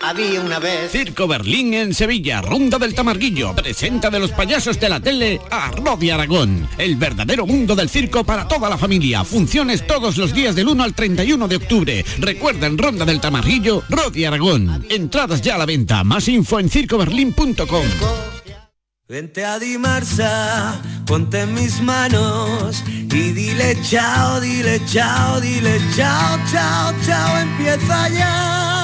Había una vez. Circo Berlín en Sevilla, Ronda del Tamarguillo. Presenta de los payasos de la tele a Rodi Aragón. El verdadero mundo del circo para toda la familia. Funciones todos los días del 1 al 31 de octubre. Recuerda en Ronda del Tamarguillo, Rodi Aragón. Entradas ya a la venta. Más info en circoberlín.com. Vente a Dimarsa, ponte en mis manos y dile chao, dile chao, dile chao, chao, chao, empieza ya.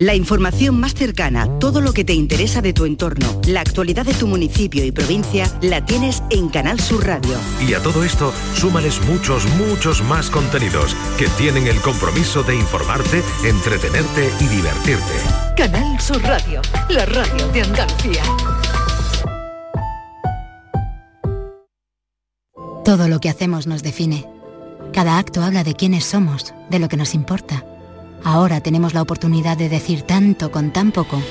La información más cercana, todo lo que te interesa de tu entorno, la actualidad de tu municipio y provincia, la tienes en Canal Sur Radio. Y a todo esto, súmales muchos, muchos más contenidos que tienen el compromiso de informarte, entretenerte y divertirte. Canal Sur Radio, la radio de Andalucía. Todo lo que hacemos nos define. Cada acto habla de quiénes somos, de lo que nos importa. Ahora tenemos la oportunidad de decir tanto con tan poco.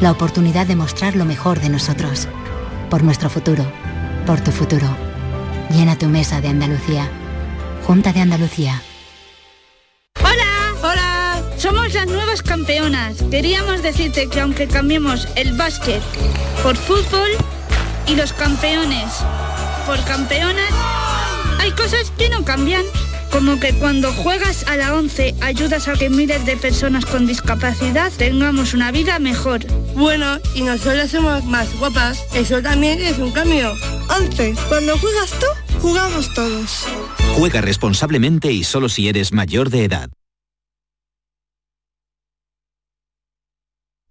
La oportunidad de mostrar lo mejor de nosotros. Por nuestro futuro. Por tu futuro. Llena tu mesa de Andalucía. Junta de Andalucía. Hola, hola, somos las nuevas campeonas. Queríamos decirte que aunque cambiemos el básquet por fútbol y los campeones por campeonas, hay cosas que no cambian. Como que cuando juegas a la 11 ayudas a que miles de personas con discapacidad tengamos una vida mejor. Bueno, y nosotros somos más guapas. Eso también es un cambio. 11. Cuando juegas tú, jugamos todos. Juega responsablemente y solo si eres mayor de edad.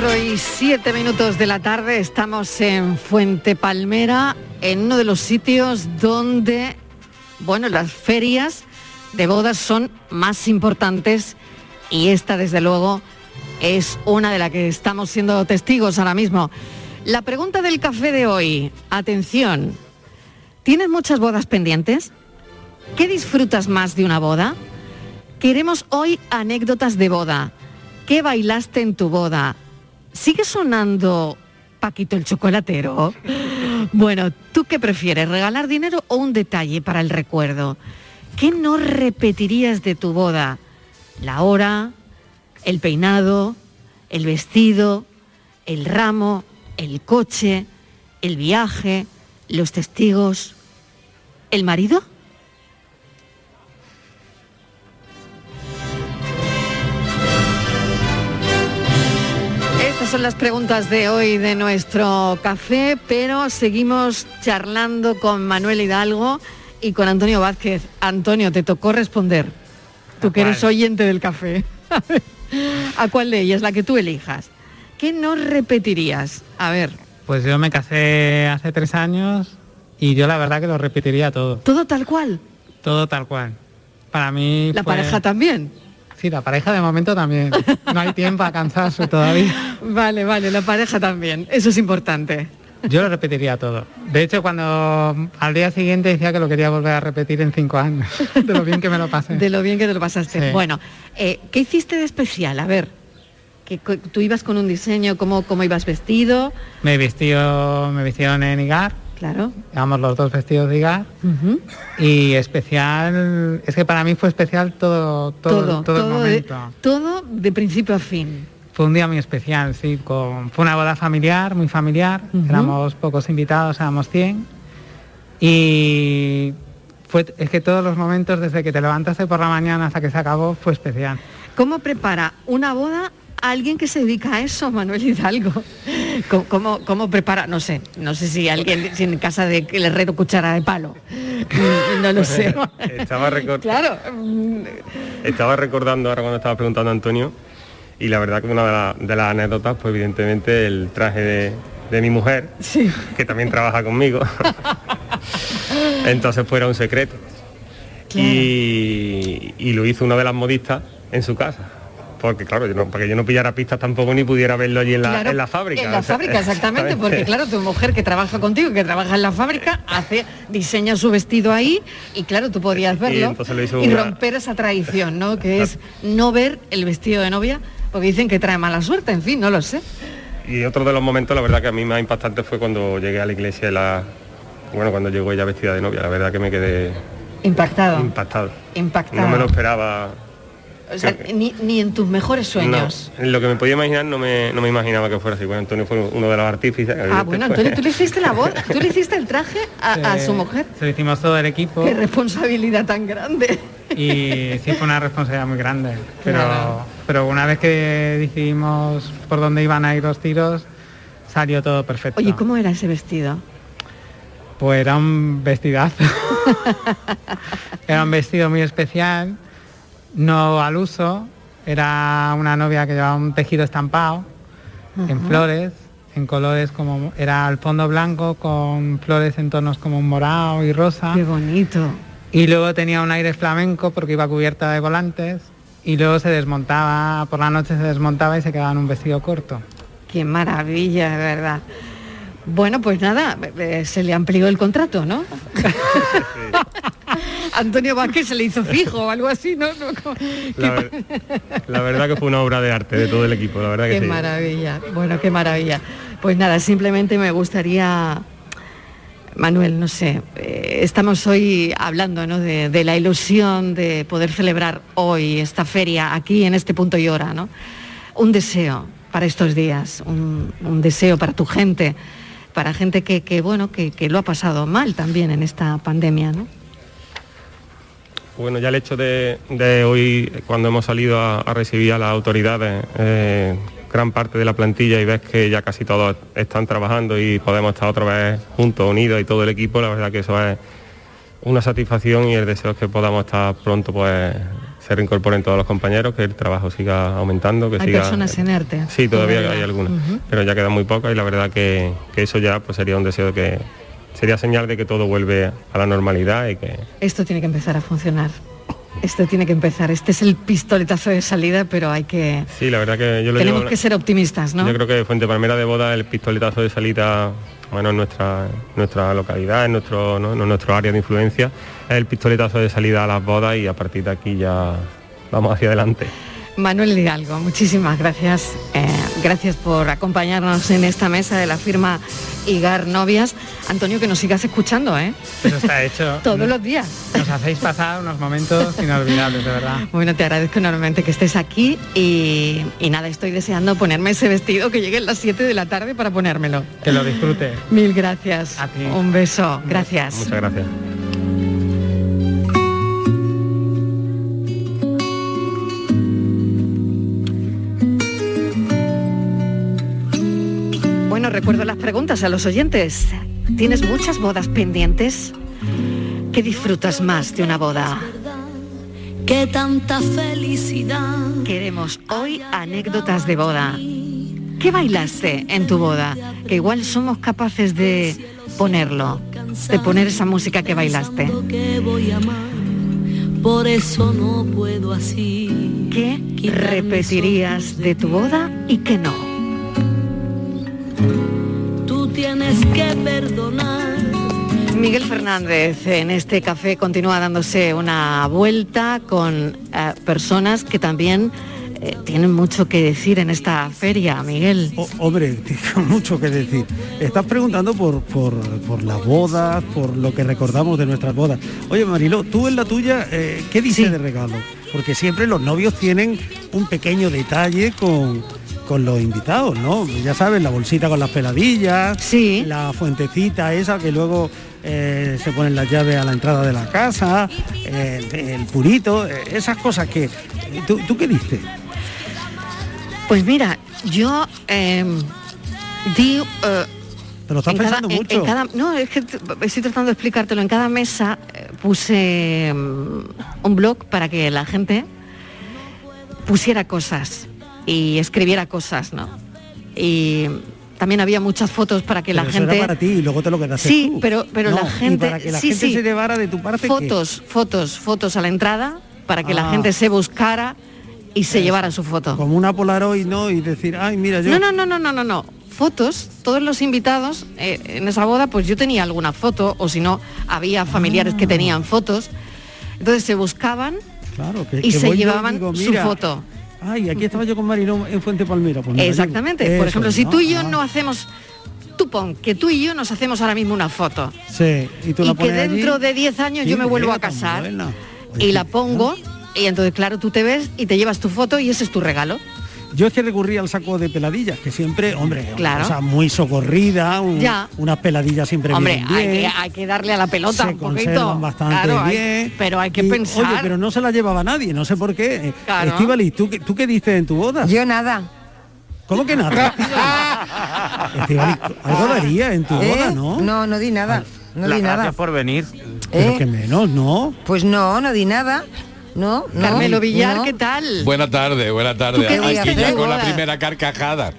Cuatro y siete minutos de la tarde estamos en Fuente Palmera, en uno de los sitios donde, bueno, las ferias de bodas son más importantes y esta desde luego es una de las que estamos siendo testigos ahora mismo. La pregunta del café de hoy, atención, ¿tienes muchas bodas pendientes? ¿Qué disfrutas más de una boda? Queremos hoy anécdotas de boda. ¿Qué bailaste en tu boda? ¿Sigue sonando Paquito el chocolatero? Bueno, ¿tú qué prefieres, regalar dinero o un detalle para el recuerdo? ¿Qué no repetirías de tu boda? La hora, el peinado, el vestido, el ramo, el coche, el viaje, los testigos, el marido. Estas son las preguntas de hoy de nuestro café, pero seguimos charlando con Manuel Hidalgo y con Antonio Vázquez. Antonio, te tocó responder. Tú que eres oyente del café. ¿A cuál de ellas? La que tú elijas. ¿Qué no repetirías? A ver. Pues yo me casé hace tres años y yo la verdad que lo repetiría todo. ¿Todo tal cual? Todo tal cual. Para mí... ¿La fue- pareja también? Sí, la pareja de momento también. No hay tiempo a cansarse todavía. Vale, vale, la pareja también. Eso es importante. Yo lo repetiría todo. De hecho, cuando al día siguiente decía que lo quería volver a repetir en cinco años, de lo bien que me lo pasé. De lo bien que te lo pasaste. Sí. Bueno, eh, ¿qué hiciste de especial? A ver, que tú ibas con un diseño, ¿cómo, cómo ibas vestido? Me vistió, me vistieron en Igar. Claro. Llevamos los dos vestidos de Igar. Ujú. Y especial, es que para mí fue especial todo, todo, Todo, todo, el todo de, momento. todo de principio a fin. Fue un día muy especial, sí. Con, fue una boda familiar, muy familiar. Éramos pocos invitados, éramos 100. Y fue, es que todos los momentos, desde que te levantaste por la mañana hasta que se acabó, fue especial. ¿Cómo prepara una boda a alguien que se dedica a eso, Manuel Hidalgo? ¿Cómo, cómo, cómo prepara? No sé, no sé si alguien si en casa de el herrero cuchara de palo. Mm, No lo sé. Estaba, recor- Claro. estaba recordando ahora cuando estaba preguntando a Antonio y la verdad que una de, la- de las anécdotas, pues evidentemente el traje de, de mi mujer, que también trabaja conmigo. Entonces fuera un secreto. Y, y lo hizo una de las modistas en su casa. Porque claro, yo no, para que yo no pillara pistas tampoco ni pudiera verlo allí en la, Claro, en la fábrica. En la O sea, fábrica, exactamente, porque claro, tu mujer que trabaja contigo, que trabaja en la fábrica, hace, diseña su vestido ahí y claro, tú podías verlo y una- romper esa tradición, ¿no? Que es no ver el vestido de novia, porque dicen que trae mala suerte, en fin, no lo sé. Y otro de los momentos, la verdad que a mí más impactante fue cuando llegué a la iglesia y la... Bueno, cuando llegó ella vestida de novia, la verdad que me quedé Impactado, impactado. impactado. No me lo esperaba. O sea, ni, ni en tus mejores sueños. No, lo que me podía imaginar no me, no me imaginaba que fuera así. Bueno, Antonio fue uno de los artífices. Ah, bueno, Antonio, tú le hiciste la voz, tú le hiciste el traje a, su mujer. Se lo hicimos todo el equipo Qué responsabilidad tan grande. y sí fue una responsabilidad muy grande. Pero, Claro. pero una vez que decidimos por dónde iban a ir los tiros, salió todo perfecto. Oye, ¿cómo era ese vestido? Pues era un vestidazo. era un vestido muy especial, no al uso. Era una novia que llevaba un tejido estampado en flores, en colores como era el fondo blanco con flores en tonos como un morado y rosa. Qué bonito. Y luego tenía un aire flamenco porque iba cubierta de volantes y luego se desmontaba, por la noche se desmontaba y se quedaba en un vestido corto. Qué maravilla, de verdad. Bueno, pues nada, eh, se le amplió el contrato, ¿no? Antonio Vázquez se le hizo fijo o algo así, ¿no? La, ver- la verdad que fue una obra de arte de todo el equipo, la verdad que Qué sí. maravilla, bueno, qué maravilla. Pues nada, simplemente me gustaría, Manuel, no sé, eh, estamos hoy hablando ¿no? de, de la ilusión de poder celebrar hoy esta feria aquí en este punto y hora, ¿no? Un deseo para estos días, un, un deseo para tu gente, para gente que, bueno, que, lo ha pasado mal también en esta pandemia, ¿no? Bueno, ya el hecho de, hoy, cuando hemos salido a, a recibir a las autoridades, eh, gran parte de la plantilla y ves que ya casi todos están trabajando y podemos estar otra vez juntos, unidos y todo el equipo, la verdad que eso es una satisfacción y el deseo es que podamos estar pronto, pues se reincorporen todos los compañeros, que el trabajo siga aumentando, que Hay siga... personas en ERTE. Sí, todavía hay algunas, pero ya quedan muy pocas y la verdad que, que eso ya pues sería un deseo de que sería señal de que todo vuelve a la normalidad y que Esto tiene que empezar a funcionar. Esto tiene que empezar. Este es el pistoletazo de salida, pero hay que... sí, la verdad que yo lo Tenemos que ser optimistas, ¿no? Yo creo que Fuente Palmera de Boda, el pistoletazo de salida, bueno, en nuestra, nuestra localidad, en nuestro, ¿no? en nuestro área de influencia, el pistoletazo de salida a las bodas y a partir de aquí ya vamos hacia adelante. Manuel Hidalgo, muchísimas gracias. Eh, gracias por acompañarnos en esta mesa de la firma Igar Novias. Antonio, que nos sigas escuchando, ¿eh? Eso está hecho. Todos los días. Nos hacéis pasar unos momentos inolvidables, de verdad. Bueno, te agradezco enormemente que estés aquí y, y nada, estoy deseando ponerme ese vestido que llegue a las 7 de la tarde para ponérmelo. Que lo disfrute. Mil gracias. Un beso. Gracias. Muchas gracias. Recuerdo las preguntas a los oyentes. ¿Tienes muchas bodas pendientes? ¿Qué disfrutas más de una boda? Que tanta felicidad. Queremos hoy anécdotas de boda. ¿Qué bailaste en tu boda? Que igual somos capaces de ponerlo, de poner esa música que bailaste. Por eso no puedo así. ¿Qué repetirías de tu boda y qué no? Que perdonar. Miguel Fernández en este café continúa dándose una vuelta con eh, personas que también eh, tienen mucho que decir en esta feria, Miguel. Hombre, tengo mucho que decir. Estás preguntando por, por, por las bodas, por lo que recordamos de nuestras bodas. Oye, Marilo, tú en la tuya, eh, ¿qué dices de regalo? Porque siempre los novios tienen un pequeño detalle con, con los invitados, ¿no? Ya sabes, la bolsita con las peladillas, sí. la fuentecita esa que luego eh, se ponen las llaves a la entrada de la casa, eh, el purito, eh, esas cosas que... ¿Tú, tú qué diste? Pues mira, yo di... Te lo estás en cada- pensando en- en mucho. cada- no, es que estoy tratando de explicártelo. En cada mesa puse mm, un blog para que la gente pusiera cosas y escribiera cosas, ¿no? Y también había muchas fotos para que la eso gente... era para ti y luego te lo quedaste Sí, tú. pero, pero No, la y gente... para que la sí, gente sí. se llevara de tu parte ¿qué? Fotos, fotos, fotos a la entrada para que la Ah. gente se buscara y se llevara su foto. como una Polaroid, ¿no? Y decir, ay, mira, yo... No, no, no, no, no, no, no. Fotos, todos los invitados eh, en esa boda, pues yo tenía alguna foto, o si no, había familiares Ah. que tenían fotos. Entonces se buscaban Claro, que, y que se yo y llevaban digo, su foto. Ay, aquí estaba yo con Mariló en Fuente Palmera. Pues Exactamente. Por ejemplo, si tú y yo no hacemos, tú pon que tú y yo nos hacemos ahora mismo una foto. Sí, y tú la y que allí. dentro de 10 años Sí, yo me vuelvo a casar y la pongo y entonces claro tú te ves y te llevas tu foto y ese es tu regalo. Yo es que recurrí al saco de peladillas, que siempre, hombre, Claro. o sea, muy socorrida, un- Ya. unas peladillas siempre Hombre, vienen hay bien. que, hay que darle a la pelota se un poquito. bastante Claro, hay- bien. pero hay que Y, pensar. Oye, pero no se la llevaba nadie, no sé por qué. Claro. Estivali, ¿tú, qué- ¿tú qué diste en tu boda? Yo nada. ¿Cómo que nada? Estivali, algo daría en tu ¿Eh? boda, ¿no? No, no di nada. No di nada. por venir. ¿Eh? Pero que menos, ¿no? Pues no, no di nada. No, no. Carmelo Villar, no. ¿qué tal? Buena tarde, buena ¿Tú tarde. Aquí ya con la primera carcajada.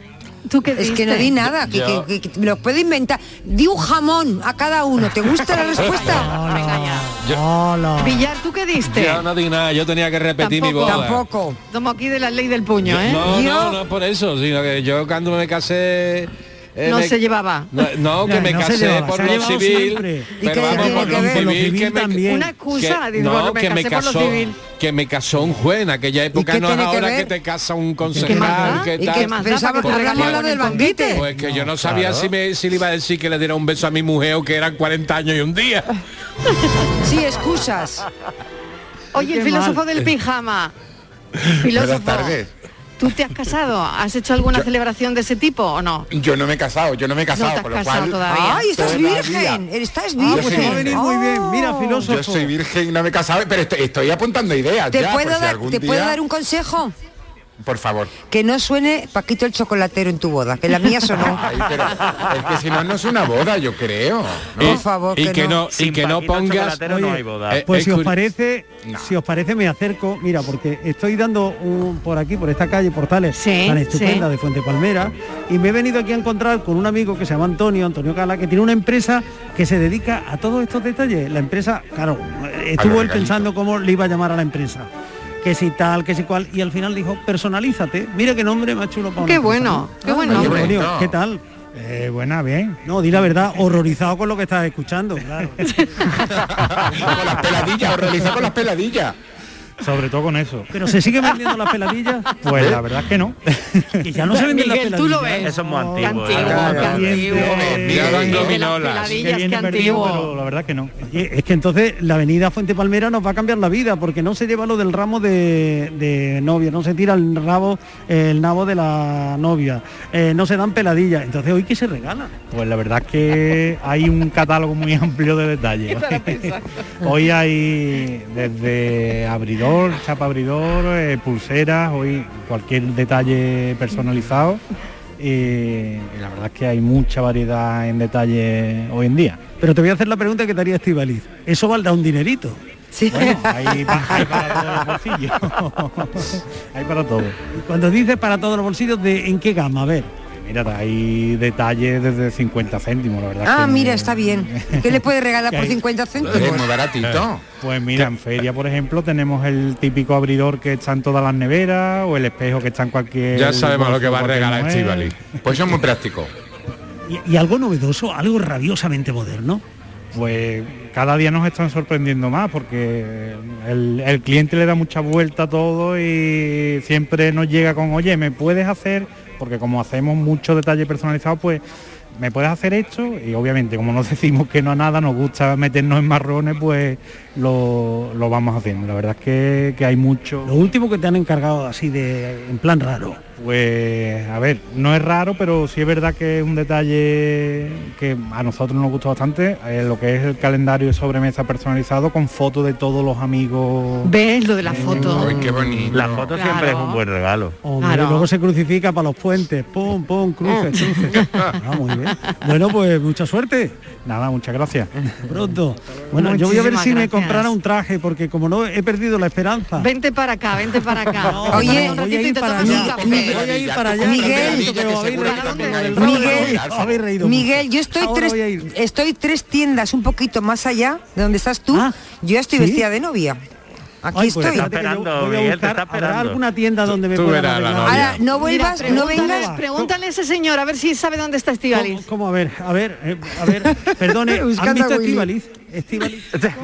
¿Tú qué Es que no di nada, que, Yo- que- que- que me lo puedo inventar. Di un jamón a cada uno. ¿Te gusta la respuesta? Yo, Villar, ¿tú qué diste? yo no di nada, yo tenía que repetir mi boda. Tampoco. Tomo aquí de la ley del puño, ¿eh? No, no, no por eso, sino que yo cuando me casé... eh, No me- se llevaba. No, no, que No, me casé llevaba, por lo civil, siempre. ¿Y pero vamos por que lo ver? Por lo civil, que me, también. Una excusa, que, no, que me casé por lo casó, civil. que me casó un juez en aquella época, no es que ahora ver? que te casa un ¿Qué más concejal, que ¿Y tal. qué más? Pensaba que del banquete. Pues que yo no sabía claro. si, me, si le iba a decir que le diera un beso a mi mujer o que eran 40 años y un día. Sí, excusas. Oye, el filósofo mal. del pijama. Filósofo, ¿tú te has casado? ¿Has hecho alguna celebración de ese tipo o no? Yo no me he casado, yo no me he casado, No te has por lo casado cual... todavía. Ay, estás Todavía. virgen. Estás Ah, pues te va a virgen. venir muy bien. Mira, Oh. filósofo. Yo soy virgen y no me he casado, pero estoy, estoy apuntando ideas ¿Te, ya, puedo si ¿te día... puedo dar un consejo? Por favor. Que no suene Paquito el chocolatero en tu boda, que la mía sonó. Ay, pero es que si no, no es una boda, yo creo. ¿no? Por favor, y que que no. no, y que no pongas Oye, Eh, Pues es si os parece, No. si os parece me acerco, mira, porque estoy dando un, por aquí, por esta calle Portales, Sí, tan estupenda sí. de Fuente Palmera, y me he venido aquí a encontrar con un amigo que se llama Antonio, Antonio Cala, que tiene una empresa que se dedica a todos estos detalles. La empresa, claro, estuvo él pensando cómo le iba a llamar a la empresa. Que si tal, que si cual, y al final dijo, personalízate. Mira qué nombre más chulo para Qué bueno, ¿no? qué buen nombre. ¿Qué tal? Eh, buena, bien. No, di la verdad, horrorizado con lo que estás escuchando, claro. con las peladillas, realicé con las peladillas. Sobre todo con eso. Pero se sigue vendiendo las peladillas. Pues la verdad es que no. Y ya no se venden las peladillas. tú lo ves. Eso es muy Qué antiguo. antiguo, qué antiguo. Qué. Pero la verdad es que no. Es que entonces la avenida Fuente Palmera nos va a cambiar la vida porque no se lleva lo del ramo de, de novia, no se tira el rabo, el nabo de la novia, eh, no se dan peladillas. Entonces hoy qué se regala. Pues la verdad es que hay un catálogo muy amplio de detalles. hoy hay desde abridor, chapa abridor, eh, pulseras, hoy cualquier detalle personalizado y, la verdad es que hay mucha variedad en detalle hoy en día. Pero te voy a hacer la pregunta que te haría Estivaliz. ¿Eso valdrá un dinerito? Sí. Bueno, hay, hay para todos los bolsillos. hay para todo. Cuando dices para todos los bolsillos, ¿de en qué gama? A ver. Mira, hay detalles desde 50 céntimos, la verdad. Ah, que- mira, está bien. ¿Qué le puede regalar por hay- 50 céntimos? baratito. Pues mira, en feria, por ejemplo, tenemos el típico abridor que está en todas las neveras o el espejo que está en cualquier... Ya sabemos lo que va a regalar. Estivali. Pues es muy práctico. Y, y algo novedoso, algo rabiosamente moderno. Pues cada día nos están sorprendiendo más porque el, cliente le da mucha vuelta a todo y siempre nos llega con, oye, ¿me puedes hacer? Porque como hacemos mucho detalle personalizado, pues ¿me puedes hacer esto? Y obviamente como no decimos que no a nada, nos gusta meternos en marrones, pues lo, lo vamos haciendo. La verdad es que, que hay mucho... Lo último que te han encargado así de en plan raro. Pues a ver, no es raro, pero sí es verdad que es un detalle que a nosotros nos gustó bastante, eh, lo que es el calendario de sobremesa personalizado con fotos de todos los amigos. ¿Ves lo de la foto? Ay, qué bonito. La foto siempre es un buen regalo. Hombre, Claro. y luego se crucifica para los puentes. Pum, pum, cruces, cruces. Ah, muy bien. Bueno, pues mucha suerte. Nada, muchas gracias. Pronto. Bueno, yo voy a ver si me comprara un traje, porque como no he perdido la esperanza. Vente para acá, vente para acá. No, Oye, un voy a ratito y ir te para tomas un allá. Voy a ir para allá. Miguel, Miguel. Miguel, yo estoy tres, estoy tres tiendas un poquito más allá de donde estás tú. Ah, yo ya estoy ¿sí? vestida de novia. Aquí Ay, pues estoy. yo voy a buscar, ¿habrá alguna tienda donde me tú pueda verás la arreglar? novia. Ahora, no vuelvas, Mira, no vengas. Pregúntale a ese señor a ver si sabe dónde está ¿Cómo, Estivaliz. cómo? a ver, a ver, eh, a ver, perdone, ¿han visto. Estivaliz? Estivaliz.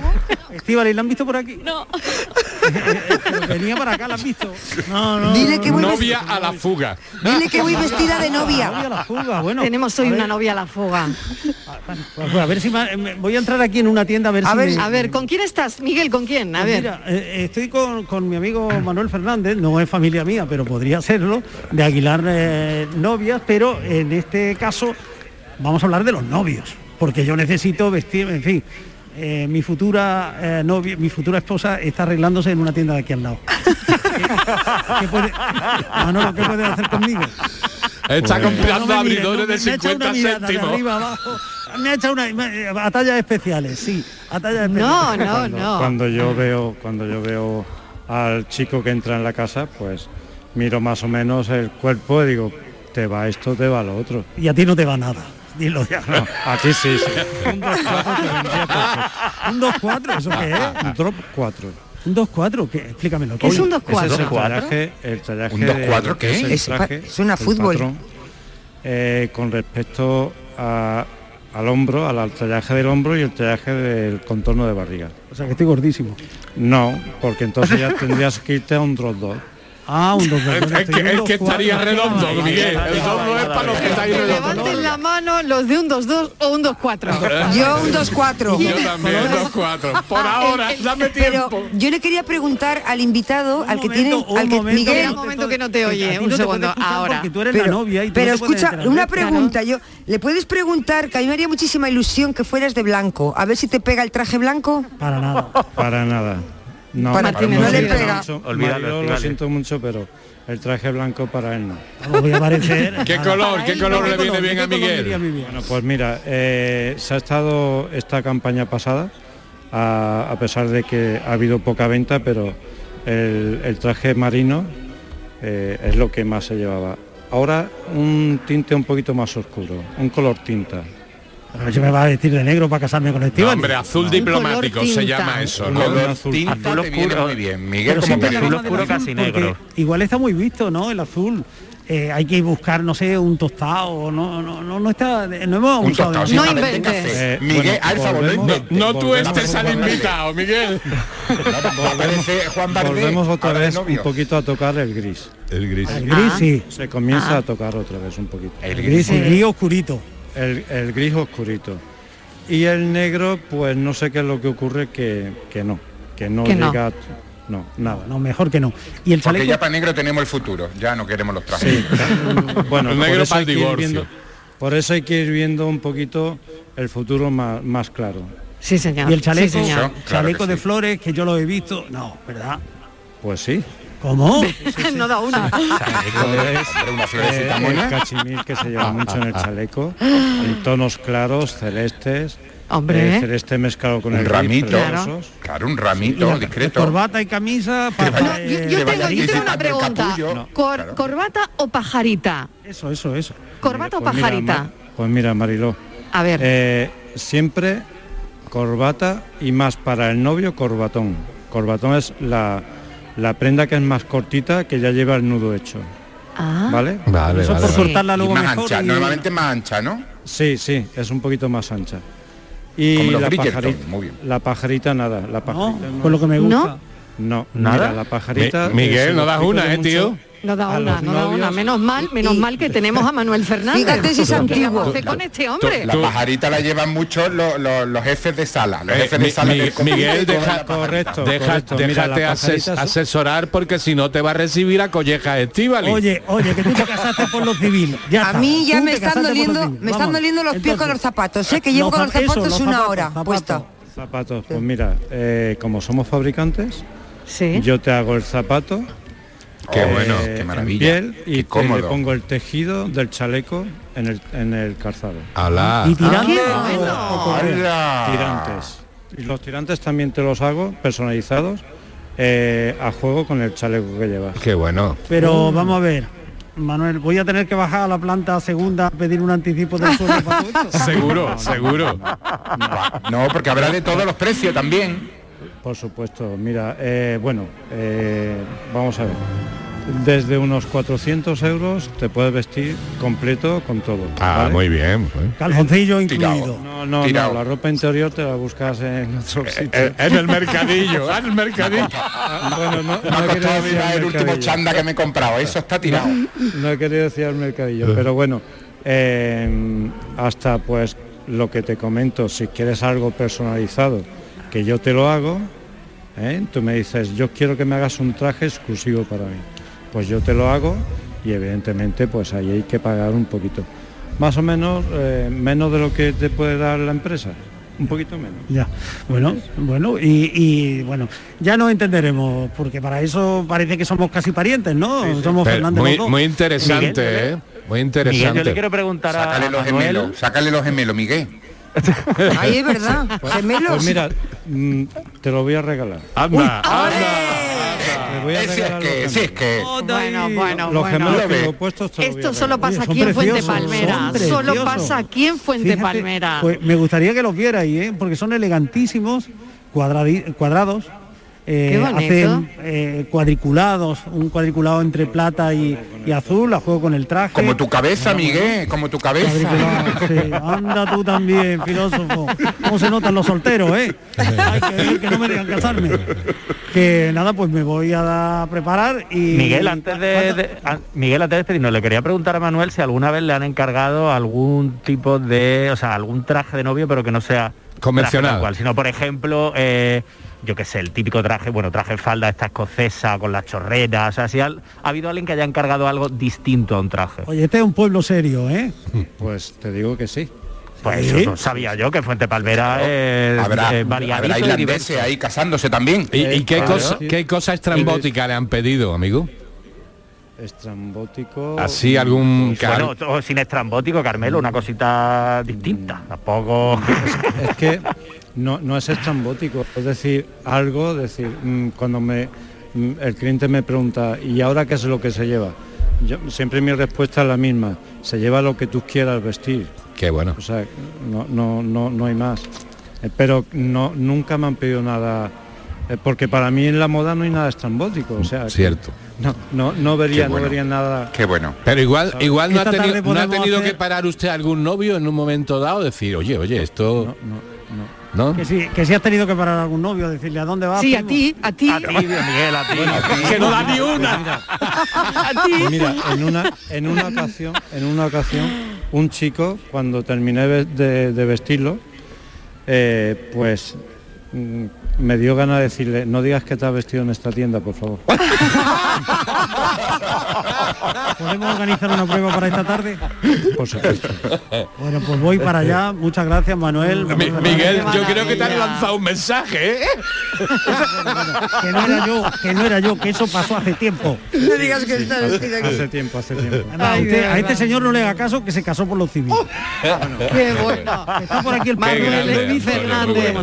Estivaliz, ¿la han visto por aquí? No. venía para acá, ¿la has visto? No, no. Dile que voy Novia a la fuga. Dile que voy vestida de Novia novia. a la fuga, bueno. Tenemos hoy una novia a la fuga. pues a ver si me- voy a entrar aquí en una tienda a ver A si ver, me- A ver, ¿con quién estás? Miguel, ¿con quién? A Pues ver. mira, eh, estoy con, con mi amigo Manuel Fernández, no es familia mía, pero podría serlo, de Aguilar eh, Novias, pero en este caso vamos a hablar de los novios, porque yo necesito vestir, en fin. Eh, mi futura eh, novia, mi futura esposa está arreglándose en una tienda de aquí al lado. ¿Qué, qué puede, Manolo, ¿qué puede hacer conmigo? Está No comprando abridores no, de me- me ha echado 50 una mirada de céntimos. arriba abajo. Me ha echado una a tallas especiales, sí, a tallas especiales. No, no, cuando, no. cuando yo veo cuando yo veo al chico que entra en la casa, pues miro más o menos el cuerpo y digo, te va esto, te va lo otro. Y a ti no te va nada. Dilo ya. No, a ti sí, sí. Un 2-4 te vendría perfecto. Un 2-4, ¿eso qué es? Un drop 4. Un 2-4, ¿qué? Explícamelo. ¿Qué es un Ese es 2-4? el traje, el traje ¿Un de- 2-4 qué? es Es traje, suena el fútbol. patrón, eh, con respecto a- al hombro, al tallaje del hombro y el tallaje del contorno de barriga. O sea, que estoy gordísimo. No, porque entonces ya tendrías que irte a un drop 2. Ah, un 2 Es que, es que estaría redondo, Miguel. El 2 no es para los que estáis Que redondos. levanten la mano los de un 2-2 o un 2-4. Yo un 2-4. Yo también, 2-4. Por Ah, ahora, el- el- dame Pero tiempo. yo le quería preguntar al invitado, al que tiene, un al que momento. Miguel, un momento que no te oye, ti un segundo, ahora. Porque tú eres pero, la novia y tú pero no escucha, una pregunta, yo le puedes preguntar que a mí me haría muchísima ilusión que fueras de blanco, a ver si te pega el traje blanco. Para nada. Para nada. No, Para Martínez, lo no le siento pega. mucho, Olvídalo, Mariló, lo siento mucho, pero el traje blanco para él no. No voy a parecer. ¿Qué color? ¿Qué color le viene bien a ¿Qué color Miguel? diría Miguel? Bueno, pues mira, eh, se ha estado esta campaña pasada, a, a pesar de que ha habido poca venta, pero el, el traje marino eh, es lo que más se llevaba. Ahora un tinte un poquito más oscuro, un color tinta. Pero se me va a vestir de negro para casarme con No, Esteban. hombre, azul diplomático color se llama eso, Un ¿no? color azul. tinta Azul te viene oscuro. muy bien. Miguel, Pero como azul oscuro casi negro. Igual está muy visto, ¿no? El azul. Eh, hay que buscar, no sé, un tostado, no, no, no, no está, no hemos Un usado tostado, de- sí, No inventes. Eh, Miguel, bueno, al favor, no volvemos-. No tú volvemos estés al invitado, Miguel. Juan Bardem. Volvemos otra vez un poquito a tocar el gris. El gris. El gris, sí. Se comienza a tocar otra vez un poquito. El El gris. gris, el gris oscurito. El, el gris oscurito. Y el negro, pues no sé qué es lo que ocurre, que, que no, que no Que no. llega... No, nada. No, mejor que no. Y el Porque chaleco. ya para negro tenemos el futuro. Ya no queremos los trajes. Sí. bueno, El por negro eso para hay el que ir divorcio. viendo- por eso hay que ir viendo un poquito el futuro más, más claro. Sí, señor. Y el chaleco, Sí, señor. Claro chaleco de sí. flores que yo lo he visto. No, ¿verdad? Pues sí. ¿Cómo? no da una. Una florecita Eh, mona. el cachemir que se lleva mucho en el chaleco, en tonos claros, celestes. Hombre. eh, celeste mezclado con Un el ramito. Claro. Claro, un ramito discreto. Corbata y camisa para... No, yo, yo tengo, yo tengo una pregunta. capullo. Cor- ¿Corbata o pajarita? Eso, eso, eso. ¿Corbata o Pues mira, pajarita? Ma- pues mira, Mariló, A ver. eh, siempre corbata y más para el novio corbatón. Corbatón es la, la prenda que es más cortita que ya lleva el nudo hecho. Ah. ¿Vale? Vale, Eso vale, por vale. cortarla Y luego más mejor. ancha, y- normalmente más ancha, ¿no? Sí, sí, es un poquito más ancha. Y Como los la pajarita, muy bien. la pajarita nada, la pajarita no. por lo que me gusta. ¿No? No, ¿Nada? mira, la pajarita. Mi- Miguel, no das una, eh, mucho tío. No da una, los no da una. Menos mal, menos Y- mal que tenemos a Manuel Fernández. Fíjate si es ¿Qué antiguo. con este hombre? La pajarita la llevan mucho los, los- los jefes de sala. Los Eh, jefes de sala Mi- del comité Miguel, deja- correcto. Deja- correcto. Mira, déjate ases- asesorar porque si no te va a recibir a collejas Estivali. Oye, oye, que tú te casaste por lo civil. Ya A mí ya me están doliendo, me están doliendo los pies con los zapatos, sé que llevo con los zapatos los una zapatos, hora zapatos. puesta. Zapatos, pues mira, eh, como somos fabricantes, Sí. yo te hago el zapato. Qué eh, bueno, qué maravilla. piel y Qué le pongo el tejido del chaleco en el, en el calzado. Alá. Y tirando. qué bueno. ¡Hala! Tirantes. Y los tirantes también te los hago personalizados eh, a juego con el chaleco que llevas. Qué bueno. Pero vamos a ver. Manuel, voy a tener que bajar a la planta segunda a pedir un anticipo del sueldo para todo esto. Seguro, seguro. No, porque habrá de todos los precios también. Por supuesto, mira, eh, bueno, eh, vamos a ver. Desde unos 400 euros te puedes vestir completo con todo. Ah, ¿vale? muy bien. pues. Calzoncillo Tirado. incluido. No, no, no, la ropa interior te la buscas en otro sitio. Eh, En el mercadillo, en el mercadillo. bueno, no, Me ha no costado decir mirar al el último chanda que me he comprado. Eso está tirado. No he querido decir al mercadillo, pero bueno, eh, hasta pues lo que te comento, si quieres algo personalizado, que yo te lo hago, ¿eh? tú me dices, yo quiero que me hagas un traje exclusivo para mí, pues yo te lo hago y evidentemente pues ahí hay que pagar un poquito. Más o menos, eh, menos de lo que te puede dar la empresa, un poquito menos. Ya, bueno, bueno, y, y, bueno, ya nos entenderemos, porque para eso parece que somos casi parientes, ¿no? Somos Pero Fernández muy, dos. muy interesante, ¿eh? Muy Miguel, yo interesante. le quiero preguntar a, Sácale a los Manuel. gemelos. Sácale los gemelos, Miguel. Ahí es verdad. Gemelos. Pues mira, mm, te lo voy a regalar. Anda, Te voy a Eh, Si es que, si es que. Bueno, bueno, Los bueno. gemelos Lo que lo voy a Esto solo pasa Oye, aquí en Fuente Palmera. Solo pasa aquí en Fuente Fíjate, Palmera. Pues me gustaría que los vierais, ¿eh? porque son elegantísimos, cuadradi- cuadrados. Eh, hacen eh, cuadriculados, un cuadriculado entre plata y, y azul, a juego con el traje. Como tu cabeza, Miguel. Como tu cabeza. Cuadriculado, sí. Anda tú también, filósofo. ¿Cómo se notan los solteros, eh? Hay que ver que no me dejan casarme. Que nada, pues me voy a preparar y... Miguel, antes de, de- a- Miguel, antes de despedirnos, le quería preguntar a Manuel si alguna vez le han encargado algún tipo de, o sea, algún traje de novio, pero que no sea Convencional. cual, sino por ejemplo, eh, yo qué sé, el típico traje, bueno, traje falda esta escocesa con las chorreras, o sea, si ha, ha habido alguien que haya encargado algo distinto a un traje. Oye, este es un pueblo serio, ¿eh? Pues te digo que sí. Pues ¿Sí? eso no sabía yo que Fuente Palmera es Habrá, eh, habrá irlandeses ahí casándose también. ¿Y, y qué, Claro. cosa, qué cosa estrambótica le han pedido, amigo? Estrambótico. Así algún... car- Bueno, o sin estrambótico, Carmelo, una cosita distinta. Tampoco. es que no, no es estrambótico, es decir, algo, decir, mm, cuando me mm, el cliente me pregunta, ¿y ahora qué es lo que se lleva? Yo, siempre mi respuesta es la misma, se lleva lo que tú quieras vestir. Qué bueno. O sea, no, no, no, no hay más. Eh, Pero no, nunca me han pedido nada, eh, porque para mí en la moda no hay nada estrambótico. O sea, Cierto. No, no, no vería, bueno. no vería nada. Qué bueno. Pero igual, igual no ha tenido, no ha tenido hacer- que parar usted algún novio en un momento dado, decir, oye, oye, esto... No, no. Que si, que si has tenido que parar a algún novio, decirle a dónde vas. Sí, a ti, a ti. A ti, Miguel, a ti. Que no da ni una. A ti. Pues mira, en una, en una ocasión, en una ocasión, un chico, cuando terminé de, vestirlo, eh, pues me dio ganas de decirle, no digas que te has vestido en esta tienda, por favor. ¿Podemos organizar una prueba para esta tarde? Por supuesto. Bueno, pues voy para allá. Muchas gracias, Manuel. Mi- Manuel Miguel, yo creo que te han lanzado un mensaje, ¿eh? Que no era yo, que no era yo, que eso pasó hace tiempo. No digas que está vestido aquí. Hace tiempo, hace tiempo. A, Ay, usted- de a este señor no le haga caso que se casó por lo civil. Qué bueno. Está por aquí el Manuel padre, el vice, Fernández.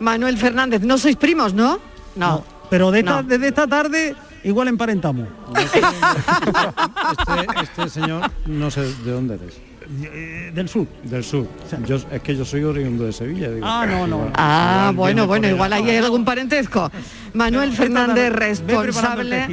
Manuel Fernández, no sois primos, ¿no? No. Pero de esta, No. desde esta tarde igual emparentamos. Este, este señor, no sé de dónde eres. Eh, Del sur. Del sur. Yo, es que yo soy oriundo de Sevilla. digo. Ah, no, no. Ah, Igual bueno, bueno, igual ahí hay algún parentesco. Manuel Fernández, responsable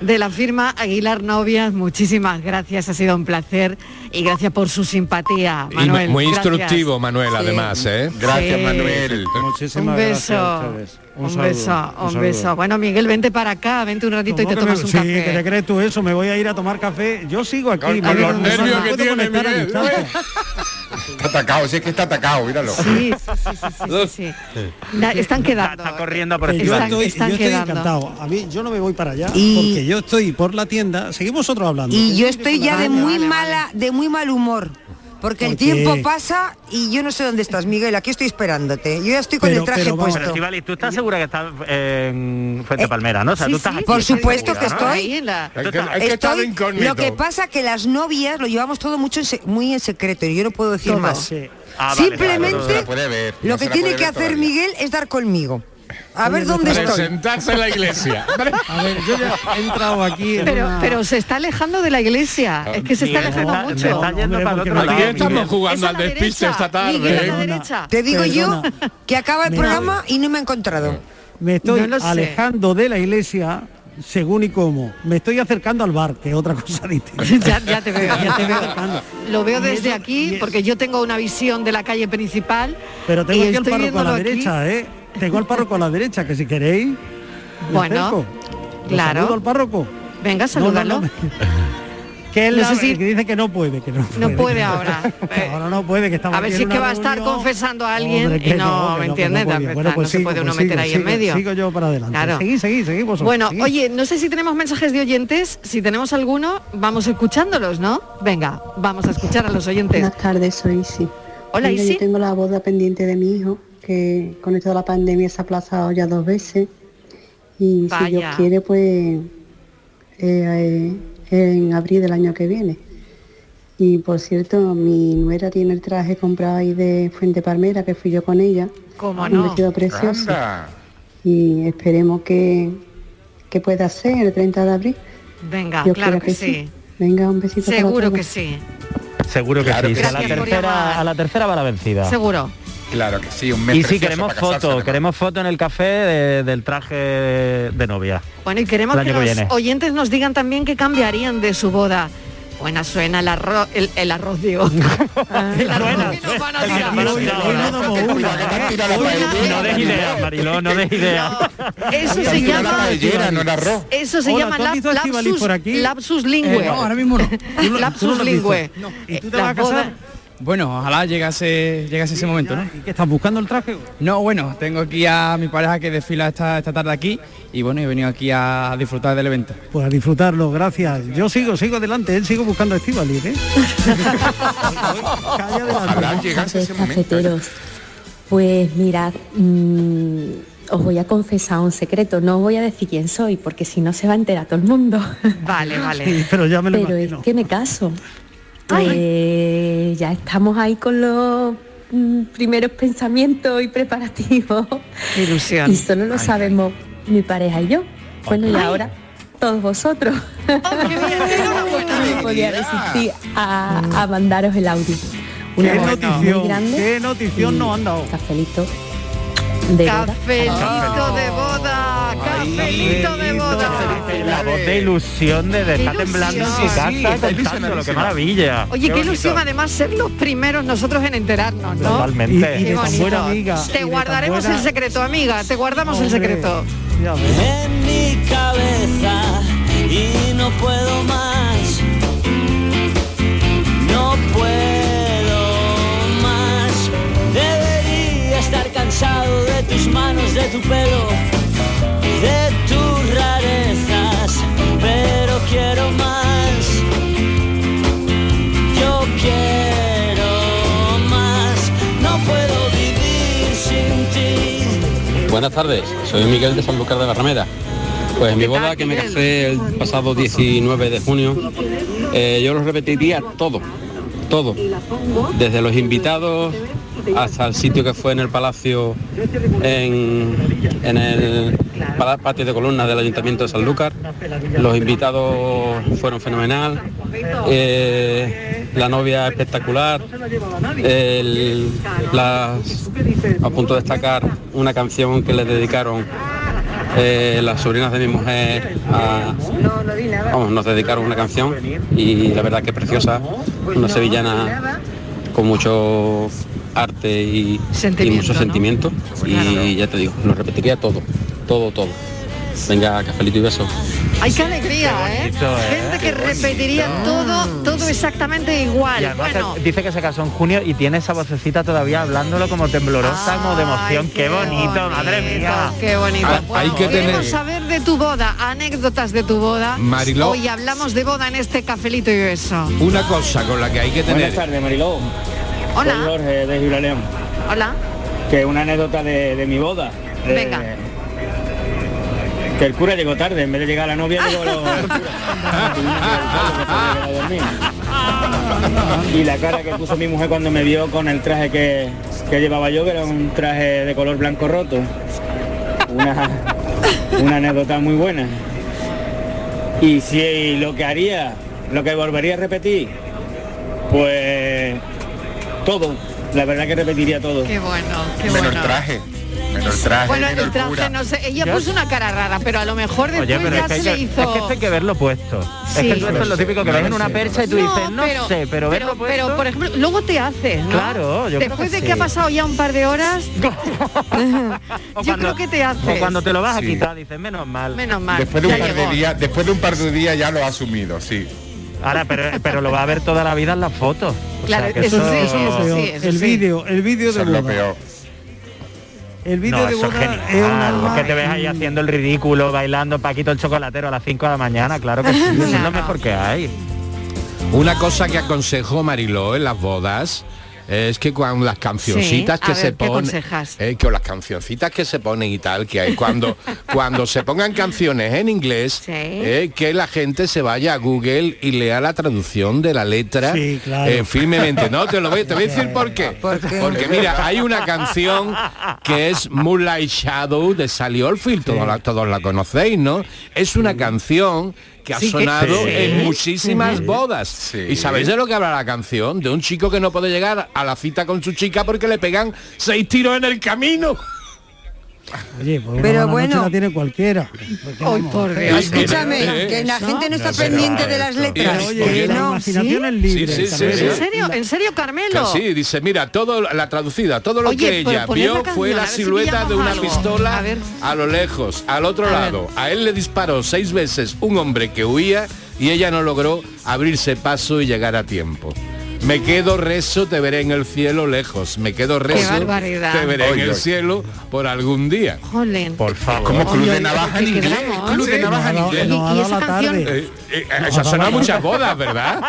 de la firma Aguilar Novias, muchísimas gracias, ha sido un placer y gracias por su simpatía, Y Manuel. muy gracias. instructivo, Manuel, Sí. además, ¿eh? Gracias, Sí. Manuel. Muchísimas Un gracias a beso, ustedes. un, saludo, beso, un, beso. Bueno, Miguel, vente para acá, vente un ratito y ¿Cómo te que me- tomas un sí, café. ¿qué te crees tú eso? Me voy a ir a tomar café. Yo sigo aquí. Con- con los que tiene, Miguel. Está atacado, sí es que está atacado, míralo. Sí, sí, sí, sí, sí, sí, sí. Na- Están quedando. Está corriendo por encima. Están- estoy, están yo estoy quedando. encantado. A mí yo no me voy para allá Y- porque yo estoy por la tienda. Seguimos vosotros hablando. Y yo estoy ya de muy vale, mala, de muy mal humor. Porque el tiempo pasa y yo no sé dónde estás, Miguel. Aquí estoy esperándote. Yo ya estoy con Pero- el traje pero Pero puesto. Estivali, tú estás segura que estás en Fuente Eh, Palmera, ¿no? O sea, Sí, tú estás sí, aquí. Por ¿estás supuesto segura, que no? estoy. Ahí en la- Hay que, hay que estar Estoy- incógnito. lo que pasa que las novias lo llevamos todo mucho en se- muy en secreto y yo no puedo decir Todo. más. Sí. Ah, vale, Simplemente No la puede ver. lo no que se la tiene que hacer todavía. Miguel es dar conmigo. A ver dónde estoy. Presentarse en la iglesia. A ver, yo ya he entrado aquí. en Pero, una- pero se está alejando de la iglesia. Es que se está alejando mucho. se está yendo Hombre, para el porque otro no lado. Aquí tiene- estamos jugando Es a al despiste derecha, esta tarde. ¿eh? derecha. Te digo Perdona. yo que acaba el programa y no me he encontrado. Me estoy No alejando de la iglesia según y cómo. Me estoy acercando al bar, que es otra cosa distinta. Ya, ya te veo, ya te veo. acercando. Lo veo desde eso- aquí porque yo tengo una visión de la calle principal. Pero tengo y aquí estoy párroco a la aquí. derecha, ¿eh? Tengo al párroco a la derecha, que si queréis. Bueno, acerco. ¿Lo claro. saludo al párroco? Venga, No, no, salúdalo. no, que él No la- sé si- que dice que no puede, que no, No puede ahora. ahora no puede, que estamos A ver si es que va a estar confesando a alguien Hombre, y no, ¿me entiendes? no puede. Está- Bueno, pues no se puede uno pues meter sigo, ahí en medio. Sigo yo para adelante. Claro. Seguí, seguí, seguí vosotros. Bueno, seguí. oye, no sé si tenemos mensajes de oyentes. Si tenemos alguno, vamos escuchándolos, ¿no? Venga, vamos a escuchar a los oyentes. Buenas tardes, soy Isi. Hola, Mira, Isi. Yo tengo la boda pendiente de mi hijo, que con esto de la pandemia se ha aplazado ya dos veces. Y si. Dios quiere, pues eh, eh, en abril del año que viene. Y por cierto, mi nuera tiene el traje comprado ahí de Fuente Palmera, que fui yo con ella. ¿Cómo Un no? vestido precioso. Anda. Y esperemos que, que pueda ser el 30 de abril. Venga, Dios claro que sí. Venga, un besito para Seguro todos. que sí. Seguro que Claro sí. que a, la tercera, a la tercera va la vencida. Seguro. Claro que sí, un mes Y si queremos foto, queremos foto en el café de- del traje de novia. Bueno, y queremos que los viene. oyentes nos digan también qué cambiarían de su boda. Buena suena el arroz, el, el arroz digo. el arroz que nos van a tirar. Hoy- hoy no des ideas, Mariló, no des ideas. Eso se llama eso se llama ¿tú has lap- visto a Estíbaliz lapsus, lapsus lingüe. Eh, no, ahora mismo no. Lapsus lingüe. ¿Y tú te Eh, vas a casar? Bueno, ojalá llegase, llegase ese momento, ¿no? ¿Y qué estás buscando el traje? No, bueno, tengo aquí a mi pareja que desfila esta, esta tarde aquí y bueno, he venido aquí a disfrutar del evento. Pues a disfrutarlo, gracias. Yo sigo, sigo adelante, él sigo buscando a Estíbaliz, ¿eh? Ojalá llegase ese momento. ¿eh? Pues mirad, mm, os voy a confesar un secreto. No os voy a decir quién soy, porque si no se va a enterar todo el mundo. Vale, vale. Sí, pero ya me lo Pero imagino. es que me caso. Pues ya estamos ahí con los mm, primeros pensamientos y preparativos. Qué ilusión. Y solo lo sabemos mi pareja y yo. Bueno, y ahora todos vosotros. Oh, qué bien, enhorabuena. No me podía resistir a, a mandaros el audio. Un Qué notición, muy grande. qué notición nos han dado. Cafelito de boda. Cafelito de boda, cafelito de boda. La voz de ilusión de, de Qué estar temblando en su casa Sí, qué ilusionadísima. maravilla. Oye, qué bonito. ilusión además ser los primeros nosotros en enterarnos, ¿no? Totalmente. Y, y Qué de tan buena amiga. y Te tan guardaremos buena- el secreto, amiga. Te guardamos el Hombre, secreto. ya ves. en mi cabeza y no puedo más. No puedo más. Debería estar cansado de tus manos, de tu pelo, Buenas tardes, soy Miguel de Sanlúcar de Barrameda. Pues en mi boda que me casé el pasado 19 de junio, eh, yo lo repetiría todo, todo. Desde los invitados hasta el sitio que fue en el palacio, en, en el pala- patio de columnas del Ayuntamiento de Sanlúcar. Los invitados fueron fenomenal. eh, la novia espectacular. el- las- a punto de destacar una canción que le dedicaron eh, las sobrinas de mi mujer a- vamos, nos dedicaron una canción y la verdad que preciosa, una sevillana con mucho arte y, y mucho ¿no? sentimiento y ya te digo, lo repetiría todo, todo, todo. Venga, cafelito y beso. Ay, qué alegría, ¿eh? bonito, ¿eh? Gente que repetiría todo, todo exactamente Y igual. además Bueno, dice que se casó en junio y tiene esa vocecita todavía hablándolo como temblorosa, como de emoción. Qué, bonito, madre mía. Qué bonito. Ah, hay que tener- queremos saber de tu boda, anécdotas de tu boda. Mariló. Hoy hablamos de boda en este cafelito y beso. Una cosa con la que hay que tener... Buenas tardes, Mariló. Hola. Soy Jorge de Gibraleón. Hola. Que una anécdota de, de mi boda. Eh, Venga. Que el cura llegó tarde, en vez de llegar la novia, llegó el cura. Y la cara que puso mi mujer cuando me vio con el traje que, que llevaba yo, que era un traje de color blanco roto. Una, una anécdota muy buena. Y si lo que haría, lo que volvería a repetir, pues todo. La verdad que repetiría todo. Qué bueno, qué Menos bueno. el traje. Menos el traje. Bueno, el traje, no sé, ella puso una cara rara, pero a lo mejor después Oye, pero ya es que, se hay hizo... es que esto hay que verlo puesto. Sí. Es que esto es lo típico que ves en una percha y tú dices, no pero, sé, pero verlo pero, puesto. pero, por ejemplo, luego te haces, ¿no? Claro, yo creo Después que de sí. que ha pasado ya un par de horas, yo cuando- creo que te haces. O cuando te lo vas a Sí. quitar, dices, menos mal. Menos mal. Después de, un par de días, después de un par de días ya lo ha asumido, sí. Ahora, pero, pero lo va a ver toda la vida en las fotos. O Claro, sea, que eso sí, Eso es lo eso sí, eso el sí. vídeo, el vídeo de es lo boda. El vídeo No, de eso es boda genial. es un alma. que te ves ahí haciendo el ridículo, bailando Paquito el chocolatero a las 5 de la mañana, claro que sí. Eso es lo mejor que hay. Una cosa que aconsejó Mariló en las bodas es que cuando las cancioncitas Sí, que ver, se ¿qué ponen eh, que las cancioncitas que se ponen y tal que hay cuando cuando se pongan canciones en inglés eh, que la gente se vaya a Google y lea la traducción de la letra Sí, claro. eh, firmemente. No te lo voy te voy a decir por qué. ¿Por qué? porque mira hay una canción que es Moonlight Shadow de Sally Oldfield todos, la, todos la conocéis no es una canción que ha Sí, sonado en muchísimas bodas. Sí. ¿Y sabéis de lo que habla la canción? De un chico que no puede llegar a la cita con su chica porque le pegan seis tiros en el camino. Oye, pues Pero bueno. la tiene cualquiera. Ay, por Dios. Escúchame, Eh, que la gente no está no, pendiente de las esto. letras. Oye, Oye, la no, imaginación ¿sí? es libre. Sí, sí, sí, Carmelo. sí. ¿En serio? ¿En serio, Carmelo? Sí, dice, mira, todo la traducida, todo lo Oye, que ella vio fue la silueta de una algo. pistola A ver. a lo lejos, al otro A ver. lado. A él le disparó seis veces un hombre que huía y ella no logró abrirse paso y llegar a tiempo. Me quedo rezo, te veré en el cielo lejos. Me quedo rezo, te veré en el oye. cielo por algún día. Jolín. Por favor. Como club de navaja en ¿qué inglés. quedamos? Club de navaja en inglés. ¿Y esa la canción? tarde. Eh, eh, eso sonado muchas bodas, ¿verdad?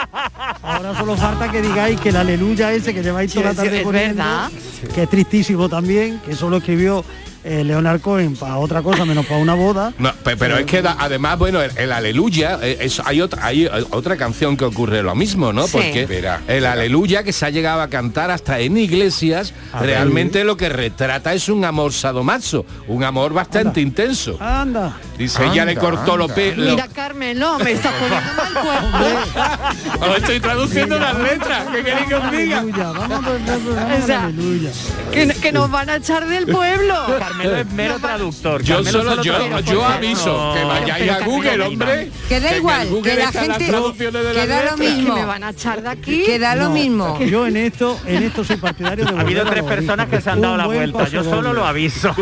Ahora solo falta que digáis que el aleluya ese que lleváis toda la tarde poniendo, que es tristísimo también, que eso lo escribió eh, Leonard Cohen para otra cosa menos para una boda. No, pe- pero es que da- además, bueno, el, el aleluya, eh, es- hay, otra, hay eh, otra canción que ocurre lo mismo, ¿no? Sí. Porque Espera, el aleluya que se ha llegado a cantar hasta en iglesias, A ver. realmente lo que retrata es un amor sadomaso, un amor bastante intenso. Anda. Dice, ella le Anda, cortó los anda. pelos. Mira, Carmelo, me está poniendo mal cuerpo. Os estoy traduciendo las letras, ¿qué queréis que os diga? Aleluya, vamos a programa O sea, de aleluya. Que, nos van a echar del pueblo. Carmelo es mero traductor. Yo Carmelo solo, yo, yo aviso que vayáis a Google, Carmelo, hombre. Que da igual, que la gente- traducciones de que las da lo mismo. me van a echar de aquí. Que da lo mismo. Yo en esto, en esto soy partidario de Ha habido tres personas que se han dado la vuelta. paso Yo solo lo aviso.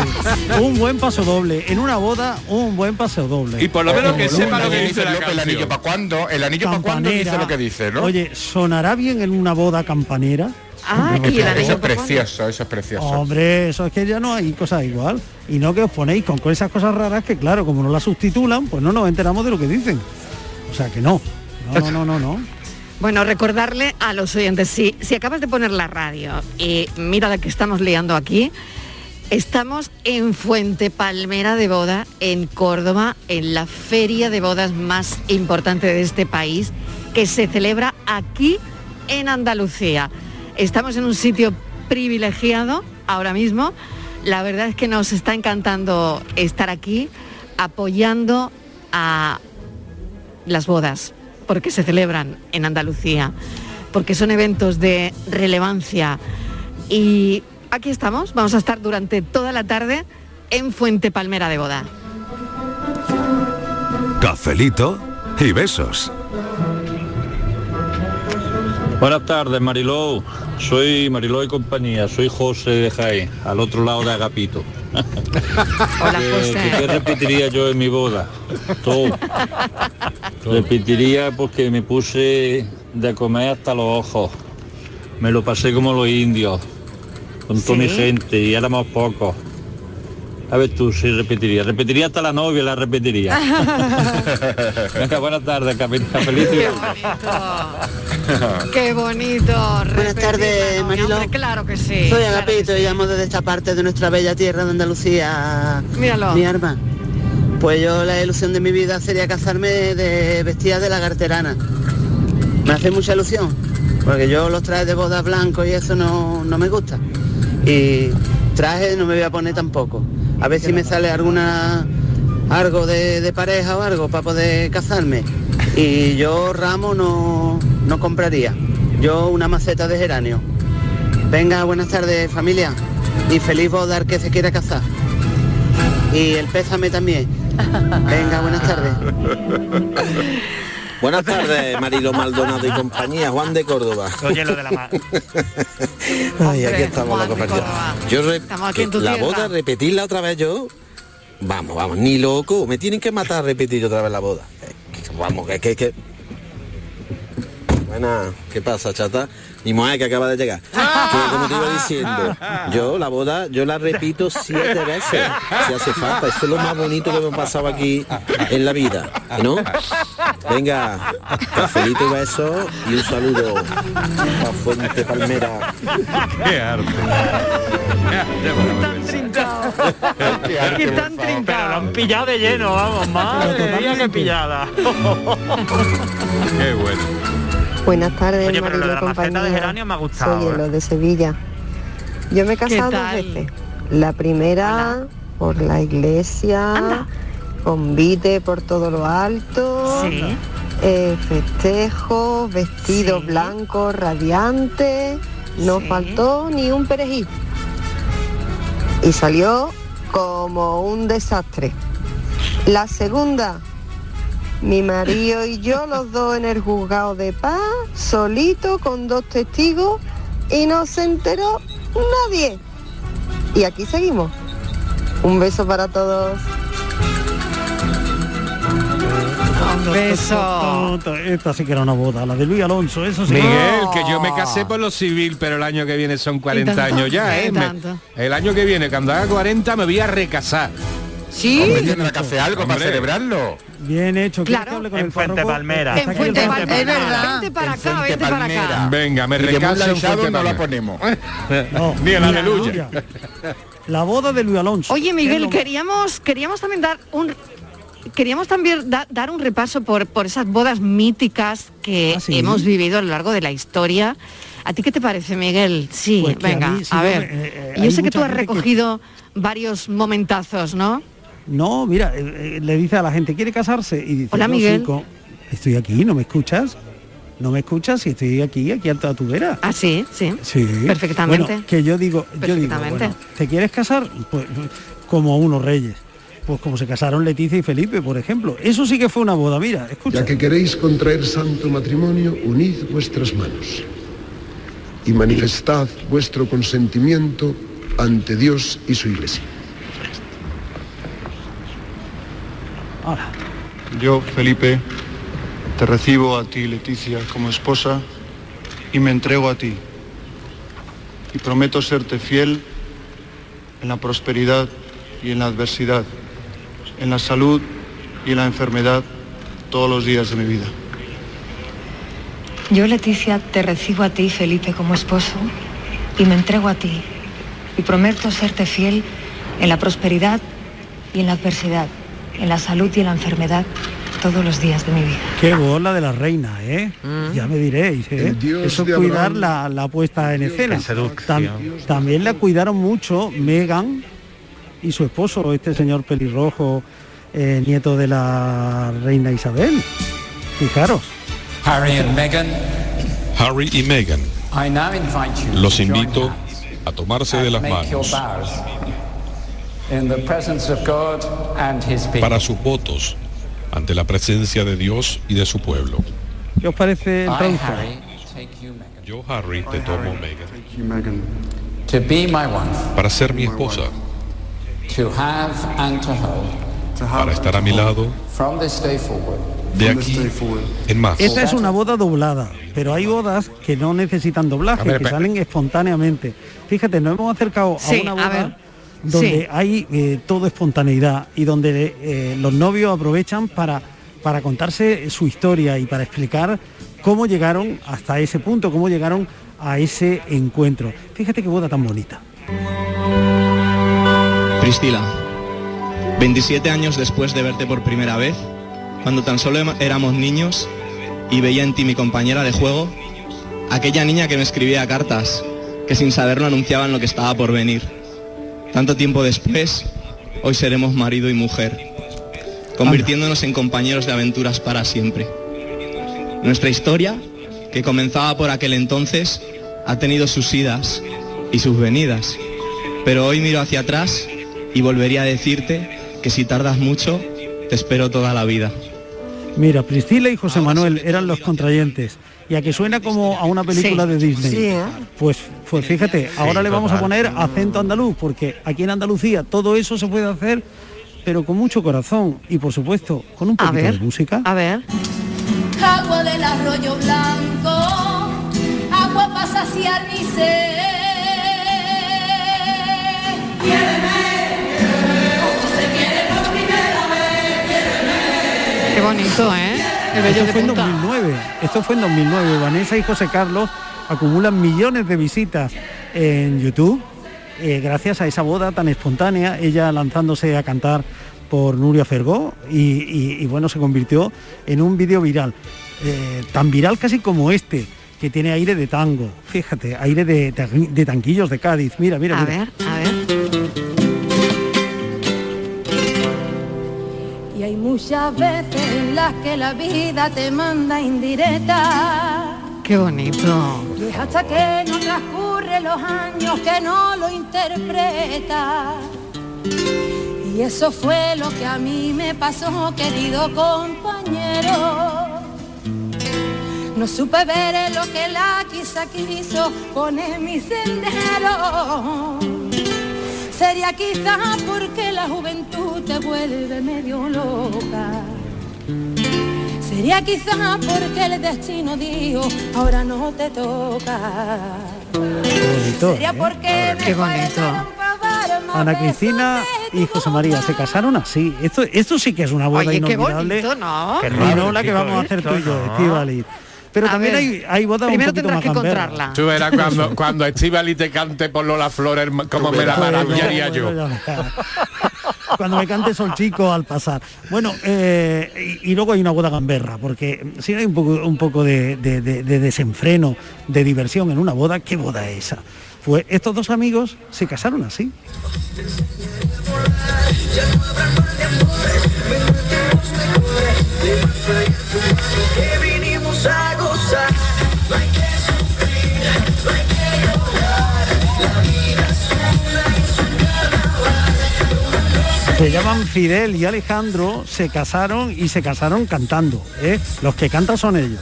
Un buen paso doble. En una boda, un buen paseo doble. Y por lo menos que sepa lo que dice la El anillo para cuándo, el anillo para cuándo dice Campanera. lo que dice, ¿no? Oye, ¿sonará bien en una boda campanera? Ah, Hombre, y el claro. anillo Eso es precioso, eso es precioso. Hombre, eso es que ya no hay cosas igual. Y no que os ponéis con, con esas cosas raras que, claro, como no las sustitulan, pues no nos enteramos de lo que dicen. O sea que no. No, no, no, no, no. Bueno, recordarle a los oyentes, si, si acabas de poner la radio y mira la que estamos liando aquí, estamos en Fuente Palmera de Boda, en Córdoba, en la feria de bodas más importante de este país, que se celebra aquí en Andalucía. Estamos en un sitio privilegiado ahora mismo. La verdad es que nos está encantando estar aquí apoyando a las bodas, porque se celebran en Andalucía, porque son eventos de relevancia. Y aquí estamos, vamos a estar durante toda la tarde en Fuente Palmera de Boda. Cafelito y besos. Buenas tardes, Mariló. Soy Mariló y compañía. Soy José de Jaén, al otro lado de Agapito. Hola, ¿Qué- José. ¿Qué repetiría yo en mi boda? Todo. Repetiría porque me puse de comer hasta los ojos. Me lo pasé como los indios, con toda mi ¿Sí? gente, y éramos pocos. A ver tú si repetiría. Repetiría hasta la novia, la repetiría. Venga, buenas tardes, capi- cafelito. y- Qué bonito. Buenas tardes, Mariló. claro que sí. Soy claro Agapito sí. y llamo desde esta parte de nuestra bella tierra de Andalucía. Míralo. Mi arma. Pues yo la ilusión de mi vida sería casarme de vestida de lagarterana. Me hace mucha ilusión, porque yo los trajes de bodas blancos y eso no, no me gusta. Y trajes no me voy a poner tampoco. A ver si me sale alguna algo de, de pareja o algo para poder casarme. Y yo ramo no, no compraría. Yo una maceta de geranio. Venga, buenas tardes familia. Y feliz boda al que se quiera casar. Y el pésame también. Venga, buenas tardes. Buenas tardes, Marilo Maldonado y compañía, Juan de Córdoba. Oye, lo de la ma- Ay, aquí estamos la compañía. Yo re- Estamos aquí que en tu la tierra. boda, repetirla otra vez yo. Vamos, vamos, ni loco. Me tienen que matar a repetir otra vez la boda. Eh, que- Vamos, que, que, que. Buena, ¿qué pasa, chata? Mi mujer que acaba de llegar. Que como te iba diciendo, yo la boda, yo la repito siete veces, si hace falta. Eso es lo más bonito que me ha pasado aquí en la vida, ¿no? Venga, cafelito y besos y un saludo a Fuente Palmera. Qué arte. Qué tan trincado. Pero lo han pillado de lleno, vamos, madre mía, qué pillada. Qué bueno. Buenas tardes, Oye, pero lo de Marilo la maceta de compañía. geranio me ha gustado, Soy ¿eh? Elo de Sevilla. Yo me he casado dos veces. La primera por la iglesia, convite por todo lo alto, Sí. eh, festejos, vestido Sí. blanco, radiante, no Sí. faltó ni un perejil. Y salió como un desastre. La segunda, mi marido y yo, los dos en el juzgado de paz, solito con dos testigos, y no se enteró nadie. Y aquí seguimos. Un beso para todos. Un beso. Esta sí que era una boda, la de Luis Alonso, eso sí. Miguel, que yo me casé por lo civil, pero el año que viene son 40 tanto, años ya, ¿eh? Me- el año que viene, cuando haga 40, me voy a recasar. Sí. Hombre, tendrá que hacer algo para celebrarlo. Bien hecho. ¿Quieres Claro. que hable con En el Fuente párroco? Palmera. En Fuente Palmera. Es verdad. Vente para acá, vente para acá. Venga, me recaso en Fuente no la ponemos. No, Ni el aleluya. La boda de Luis Alonso. Oye, ¿Qué es Miguel, queríamos, queríamos también dar un queríamos también da- dar un repaso por, por esas bodas míticas que Ah, ¿sí? hemos vivido a lo largo de la historia. ¿A ti qué te parece, Miguel? Sí, Pues a venga, mí, sí, a ver. eh, eh, Yo sé que tú has que- recogido varios momentazos, ¿no? No, mira, eh, eh, le dice a la gente, ¿quiere casarse? Y dice, Hola, "No, Miguel". sí, co- estoy aquí, ¿no me escuchas? ¿No me escuchas? Si estoy aquí, aquí a toda tu vera. Ah, sí, sí. Sí. Perfectamente. Bueno, que yo digo, yo digo, bueno, ¿te quieres casar? Pues como unos reyes. Pues como se casaron Leticia y Felipe, por ejemplo. Eso sí que fue una boda, mira, escucha. Ya que queréis contraer santo matrimonio, unid vuestras manos y manifestad vuestro consentimiento ante Dios y su iglesia. Yo, Felipe, te recibo a ti, Leticia, como esposa y me entrego a ti, y prometo serte fiel en la prosperidad y en la adversidad, en la salud y en la enfermedad todos los días de mi vida. Yo, Leticia, te recibo a ti, Felipe, como esposo y me entrego a ti y prometo serte fiel en la prosperidad y en la adversidad, en la salud y en la enfermedad todos los días de mi vida. Qué bola de la reina, ¿eh? Ya me diréis, ¿eh? Eso cuidar Abraham. la, la puesta en escena. Tam- también la cuidaron mucho Megan y su esposo, este señor pelirrojo, eh, nieto de la reina Isabel. Fijaros. Harry and Meghan, Harry y Meghan, I now invite you los invito a tomarse de las manos para sus votos ante la presencia de Dios y de su pueblo. ¿Qué os parece el traductor? Yo, Harry, te tomo Megan, to be my wife, para ser mi esposa, to have and to hold, para estar a mi lado. From this day forward, de aquí en más. Esta es una boda doblada, pero hay bodas que no necesitan doblaje, que salen espontáneamente. Fíjate, nos hemos acercado Sí, a una a boda ver. Donde Sí. hay eh, todo espontaneidad y donde eh, los novios aprovechan para, para contarse su historia y para explicar cómo llegaron hasta ese punto, cómo llegaron a ese encuentro. Fíjate qué boda tan bonita. Priscila, 27 años después de verte por primera vez, cuando tan solo em- éramos niños y veía en ti mi compañera de juego, aquella niña que me escribía cartas, que sin saberlo anunciaban lo que estaba por venir. Tanto tiempo después, hoy seremos marido y mujer, convirtiéndonos en compañeros de aventuras para siempre. Nuestra historia, que comenzaba por aquel entonces, ha tenido sus idas y sus venidas. Pero hoy miro hacia atrás y volvería a decirte que si tardas mucho, te espero toda la vida. Mira, Priscila y José Manuel eran los contrayentes. Y a que suena como a una película Sí. de Disney. Sí, ¿eh? Pues, pues fíjate, ahora le vamos a poner acento andaluz, porque aquí en Andalucía todo eso se puede hacer, pero con mucho corazón y por supuesto con un A poquito de música. a ver. agua del arroyo blanco, agua para saciar mi sed. Qué bonito, ¿eh? Esto fue en punta. 2009. Esto fue en 2009. Vanessa y José Carlos acumulan millones de visitas en YouTube eh, gracias a esa boda tan espontánea, ella lanzándose a cantar por Nuria Fergó y, y- y, bueno, se convirtió en un vídeo viral. Eh, tan viral casi como este, que tiene aire de tango. Fíjate, aire de, de tanquillos de Cádiz. Mira, mira, A mira. ver, a ver. Hay muchas veces en las que la vida te manda indirecta. Qué bonito. Y es hasta que no transcurren los años que no lo interpreta. Y eso fue lo que a mí me pasó, querido compañero. No supe ver lo que la quizá quiso poner mi sendero. Sería quizá porque la juventud te vuelve medio loca. Sería quizá porque el destino dijo, ahora no te toca. bonito, Sería ¿eh? porque Qué bonito. Ana Cristina y José María se casaron así. Esto, esto sí que es una boda Oye, qué inolvidable. bonito, ¿no? Y Qué no la que vamos a hacer tú y yo, ¿no? Pero A también ver, hay, hay bodas un primero poquito tendrás más que encontrarla. Tú verás cuando, cuando Estivali te cante por Lola Flores, como me la maravillaría yo. Cuando me cante Sol Chico al pasar. Bueno, eh, y, y luego hay una boda gamberra, porque si hay un poco, un poco de, de- de- de desenfreno, de diversión en una boda, ¿qué boda es esa? Pues estos dos amigos se casaron así. Se llaman Fidel y Alejandro, se casaron y se casaron cantando. ¿eh? Los que cantan son ellos.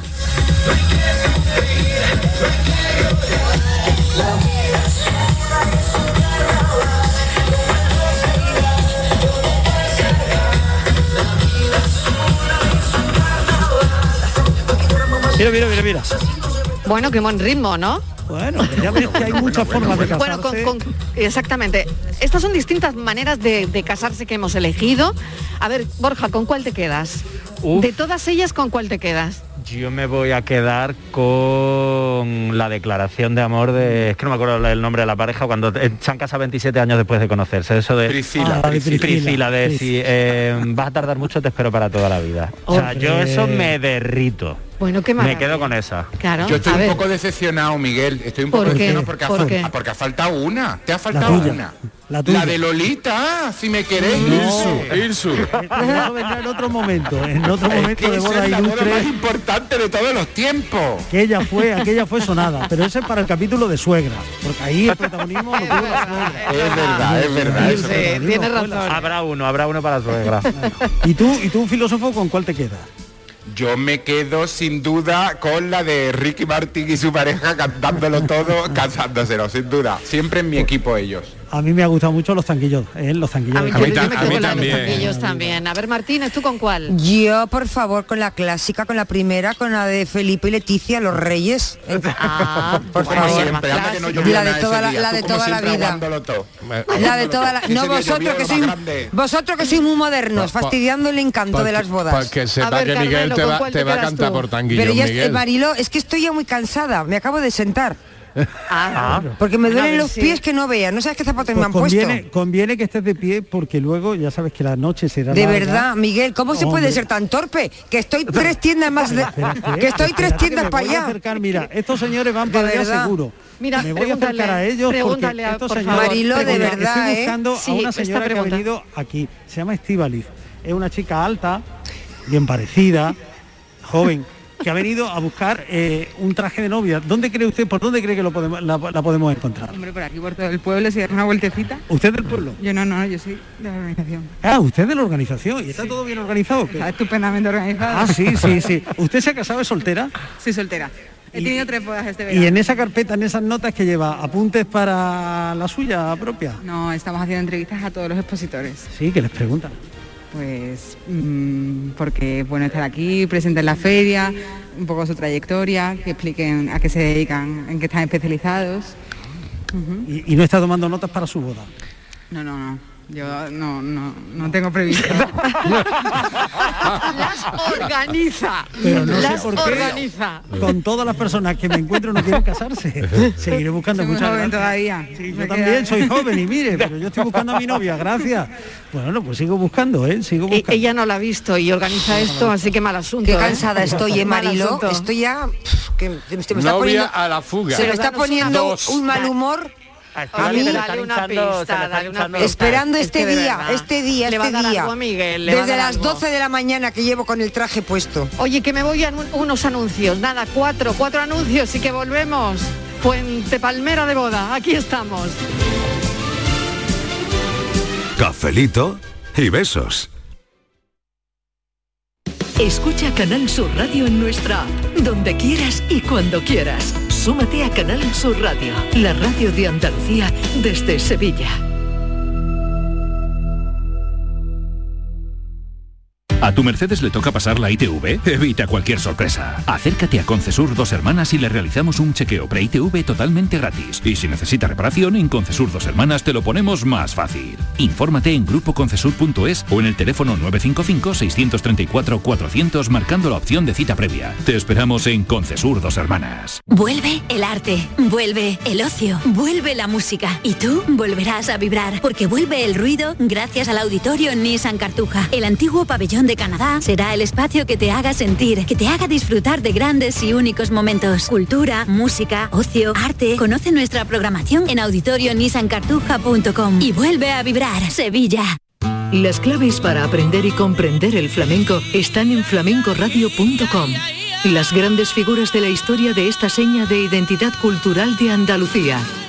Mira, mira, mira, mira. Bueno, qué buen ritmo, ¿no? Bueno, ya ves que hay muchas formas de casarse. Bueno, con, con- exactamente. Estas son distintas maneras de, de casarse que hemos elegido. A ver, Borja, ¿con cuál te quedas? Uf. De todas ellas, ¿con cuál te quedas? Yo me voy a quedar con la declaración de amor de... Es que no me acuerdo el nombre de la pareja, cuando se han casado 27 años después de conocerse. Eso de... Priscila, Ah, de Priscila. Priscila, de Sí. si eh, vas a tardar mucho, te espero para toda la vida. O sea, yo eso me derrito. Bueno, qué Me maravilla. quedo con esa. Claro, Yo estoy a un ver. poco decepcionado, Miguel. Estoy un poco decepcionado porque, ha ¿Por fal- qué? ah, porque ha faltado una. Te ha faltado una. la tuya. de Lolita, si me queréis. No. Irsu. Eso vendrá en otro momento, en otro Es momento que de boda es la boda más importante de todos los tiempos. Aquella fue, aquella fue sonada, pero ese es para el capítulo de suegra, porque ahí el protagonismo lo tuvo la suegra. Es verdad, es verdad. Es tienes razón. Habrá uno, habrá uno para la suegra. ¿Y tú, y tú, filósofo, con cuál te quedas? Yo me quedo sin duda con la de Ricky Martin y su pareja cantándolo todo, cansándoselo, sin duda. Siempre en mi equipo ellos. A mí me ha gustado mucho los zanquillos, ¿eh? los zanquillos. A mí, A yo, mí yo ta- me a quedo mí con la de los también. tanquillos también. A ver, Martínez, ¿tú con cuál? Yo, por favor, con la clásica, con la primera, con la de Felipe y Leticia, los reyes. Ah, Por Como favor. que no La de toda la- la de toda la vida. La de toda la... No, vosotros que sois... Vosotros que sois muy modernos, Pa- pa- fastidiando el encanto de las bodas. Para que sepa ver, que Miguel Carmelo, te ¿con va, te a cantar tú? por tanguillo, Pero ya. Marilo, es que estoy ya muy cansada. Me acabo de sentar. Ah, Porque me duelen los sí. pies que no veas. No sabes qué zapatos me Pues han puesto. conviene, que estés de pie porque luego ya sabes que la noche será De larga. verdad, Miguel, ¿cómo se puede ser tan torpe? Que estoy tres tiendas más de... Que estoy tres tiendas me para allá. acercar, mira, estos señores van para allá verdad. seguro. Mira, me voy a acercar a ellos pregúntale a- porque estos por señores... Marilo, de Mira, verdad, Estoy ¿eh? buscando a una señora que ha venido aquí. Se llama Estivaliz. Es una chica alta, bien parecida, joven, que ha venido a buscar eh, un traje de novia. ¿Dónde cree usted, por dónde cree que lo podemos, la, la podemos encontrar? Hombre, por aquí, por todo el pueblo, si das una vueltecita. ¿Usted del pueblo? Yo no, no, yo soy de la organización. Ah, usted de la organización. ¿Y está todo bien organizado? qué? Está estupendamente organizado. Ah, sí, sí, sí. ¿Usted se ha casado es soltera? Soy soltera. He tenido tres bodas este verano. Y en esa carpeta, en esas notas que lleva, apuntes para la suya propia. No, estamos haciendo entrevistas a todos los expositores. Sí, que les preguntan. Pues mm, porque es bueno estar aquí, presenten la feria, un poco su trayectoria, que expliquen a qué se dedican, en qué están especializados. Y, y no está tomando notas para su boda. No, no, no. Yo no, no, no tengo previsto. las organiza. Pero no sé las por qué. organiza. Con todas las personas que me encuentro no quieren casarse. Seguiré buscando Soy muchas joven todavía. Sí, yo también soy joven y mire, pero yo estoy buscando a mi novia, gracias. Bueno, pues sigo buscando, ¿eh? Sigo E- buscando. ella no la ha visto y organiza esto, así que mal asunto. Qué ¿eh? cansada estoy, ¿eh, Marilo? Estoy ya... pff, que se me está Novia poniendo... a la fuga. Se me está poniendo dos. un mal humor A A mí- Dale una hinchando- pista, dale una pista. esperando Es este que de día, verdad, este día, le va a este dar día. algo a Miguel, le va a Desde dar las algo. 12 de la mañana que llevo con el traje puesto. Oye, que me voy a unos anuncios. Nada, cuatro, cuatro anuncios y que volvemos. Fuente Palmera de Boda, aquí estamos. Cafelito y besos. Escucha Canal Sur Radio en nuestra app, donde quieras y cuando quieras. Súmate a Canal Sur Radio, la radio de Andalucía desde Sevilla. ¿A tu Mercedes le toca pasar la ITV? Evita cualquier sorpresa. Acércate a Concesur Dos Hermanas y le realizamos un chequeo pre-ITV totalmente gratis. Y si necesita reparación, en Concesur Dos Hermanas te lo ponemos más fácil. Infórmate en grupoconcesur.es o en el teléfono 955-634-400 marcando la opción de cita previa. Te esperamos en Concesur Dos Hermanas. Vuelve el arte, vuelve el ocio, vuelve la música y tú volverás a vibrar porque vuelve el ruido gracias al auditorio Nissan Cartuja. El antiguo pabellón de Canadá será el espacio que te haga sentir, que te haga disfrutar de grandes y únicos momentos. Cultura, música, ocio, arte. Conoce nuestra programación en auditorionissancartuja.com y vuelve a vibrar Sevilla. Las claves para aprender y comprender el flamenco están en flamencoradio.com. Las grandes figuras de la historia de esta seña de identidad cultural de Andalucía.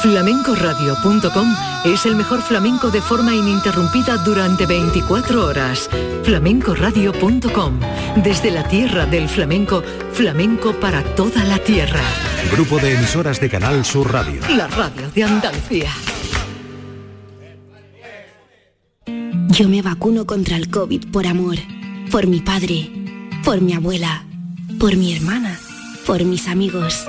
Flamencoradio.com es el mejor flamenco de forma ininterrumpida durante 24 horas. Flamencoradio.com, desde la tierra del flamenco, flamenco para toda la tierra. Grupo de emisoras de Canal Sur Radio. La radio de Andalucía. Yo me vacuno contra el COVID por amor, por mi padre, por mi abuela, por mi hermana, por mis amigos.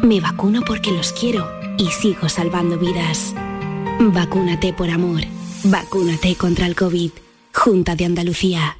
Me vacuno porque los quiero y sigo salvando vidas. Vacúnate por amor. Vacúnate contra el COVID. Junta de Andalucía.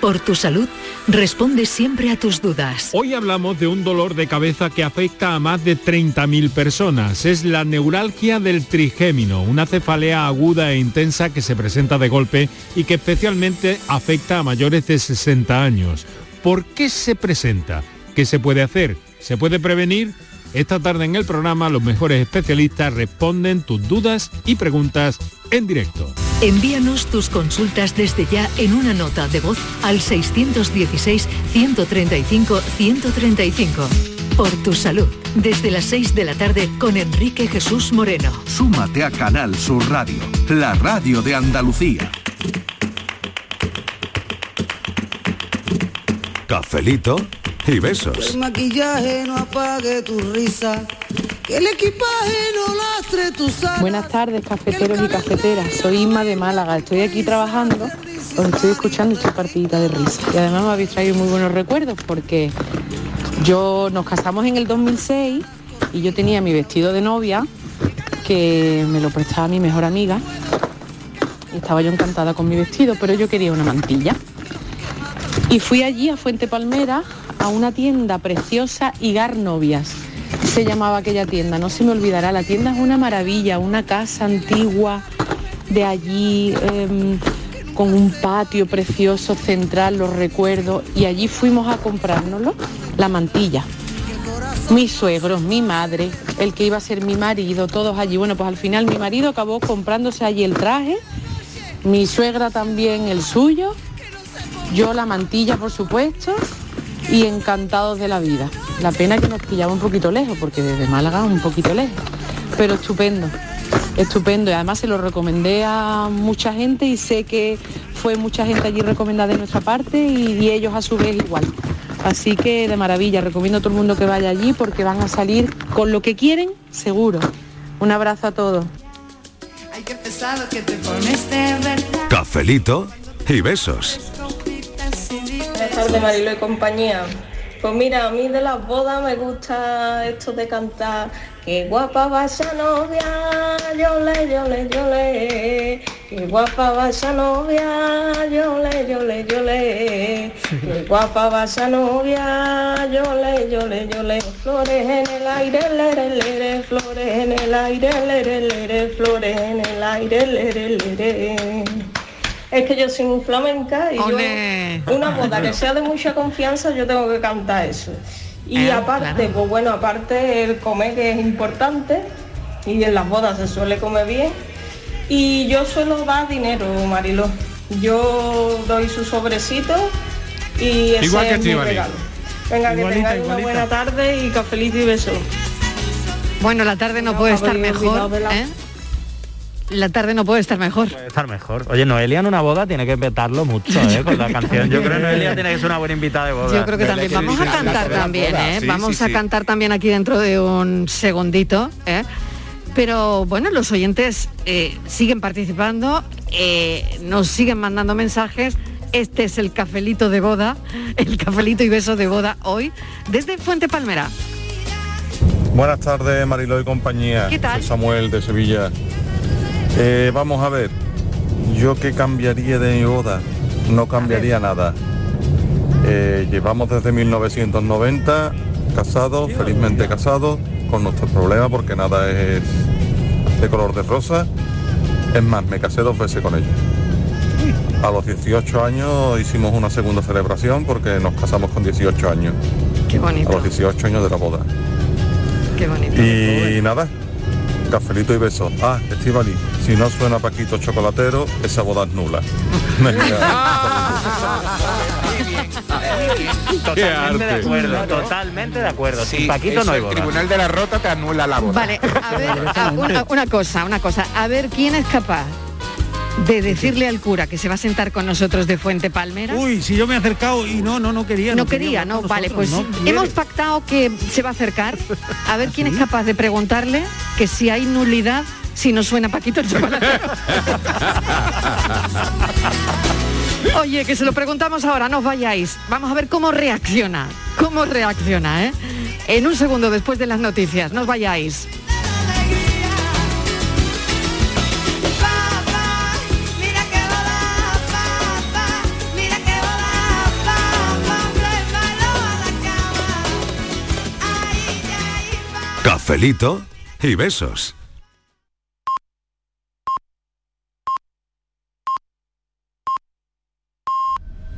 por tu salud, responde siempre a tus dudas. Hoy hablamos de un dolor de cabeza que afecta a más de 30.000 personas. Es la neuralgia del trigémino, una cefalea aguda e intensa que se presenta de golpe y que especialmente afecta a mayores de 60 años. ¿Por qué se presenta? ¿Qué se puede hacer? ¿Se puede prevenir? Esta tarde en el programa los mejores especialistas responden tus dudas y preguntas en directo. Envíanos tus consultas desde ya en una nota de voz al 616-135-135. Por tu salud, desde las 6 de la tarde con Enrique Jesús Moreno. Súmate a Canal Sur Radio, la radio de Andalucía. Cafelito y besos. El maquillaje no apague tu risa. Que el equipaje no lastre tu sal. Buenas tardes, cafeteros y cafeteras. Soy Isma de Málaga. Estoy aquí trabajando, os estoy escuchando esta partidita de risa. Y además me habéis traído muy buenos recuerdos porque yo nos casamos en el 2006 y yo tenía mi vestido de novia que me lo prestaba mi mejor amiga. Y estaba yo encantada con mi vestido, pero yo quería una mantilla. Y fui allí a Fuente Palmera a una tienda preciosa, Higar Novias. Se llamaba aquella tienda, no se me olvidará. La tienda es una maravilla, una casa antigua de allí, em, con un patio precioso central, lo recuerdo. Y allí fuimos a comprárnoslo, la mantilla. Mis suegros, mi madre, el que iba a ser mi marido, todos allí. Bueno, pues al final mi marido acabó comprándose allí el traje, mi suegra también el suyo, yo la mantilla por supuesto y encantados de la vida. La pena que nos pillaba un poquito lejos, porque desde Málaga un poquito lejos, pero estupendo, estupendo. Y además se lo recomendé a mucha gente y sé que fue mucha gente allí recomendada de nuestra parte y, y ellos a su vez igual. Así que de maravilla, recomiendo a todo el mundo que vaya allí porque van a salir con lo que quieren, seguro. Un abrazo a todos. Cafelito y besos. Tardes, Marilo y compañía. Pues mira, a mí de las bodas me gusta esto de cantar. Qué guapa vaya novia, yole, yole, yole Qué guapa vaya novia, yole, yole, yole Qué guapa vaya novia, yole, yole, yole Flores en el aire, lere, lere Flores en el aire, lere, lere Flores en el aire, lere, lere es que yo soy muy flamenca y yo una boda que sea de mucha confianza yo tengo que cantar eso. Y Eh, aparte, claro. pues bueno, aparte el comer que es importante y en las bodas se suele comer bien. Y yo suelo dar dinero, Mariló. Yo doy su sobrecito y ese Igual que es mi regalo. Venga, que tengáis una igualita. buena tarde y cafelito y beso. Bueno, la tarde no puede estar mejor. de la- ¿eh? La tarde no puede estar mejor. Puede estar mejor. Oye, Noelia en una boda tiene que petarlo mucho, ¿eh? Con la canción. Yo creo que Noelia tiene que ser una buena invitada de boda. Yo creo que también vamos a cantar también, ¿eh? Sí, vamos sí, a sí. cantar también aquí dentro de un segundito, ¿eh? Pero bueno, los oyentes eh, siguen participando, eh, nos siguen mandando mensajes. Este es el cafelito de boda, el cafelito y beso de boda hoy desde Fuente Palmera. Buenas tardes, Mariló y compañía. ¿Qué tal? Soy Samuel de Sevilla. Eh, vamos a ver, yo qué cambiaría de mi boda, no cambiaría nada. Eh, llevamos desde 1990 casados, felizmente casados, con nuestros problemas porque nada es de color de rosa. Es más, me casé dos veces con ella. A los 18 años hicimos una segunda celebración porque nos casamos con 18 años. Qué bonito. A los 18 años de la boda. Qué bonito. Y nada, cafelito y besos. Ah, Estivali, si no suena Paquito Chocolatero, esa boda es nula. Totalmente de acuerdo, totalmente de acuerdo. Sin Paquito no hay el boda. Tribunal de la Rota te anula la boda. Vale, a ver, a- una, una cosa, una cosa. A ver quién es capaz de decirle al cura que se va a sentar con nosotros de Fuente Palmera. Uy, si yo me he acercado y no, no, no quería. No quería, no, vale, pues no hemos pactado que se va a acercar. A ver quién es capaz de preguntarle que si hay nulidad, si no suena Paquito el chocolatero. Oye, que se lo preguntamos ahora, no os vayáis. Vamos a ver cómo reacciona. Cómo reacciona, ¿eh? En un segundo después de las noticias, no os vayáis. Cafelito y besos.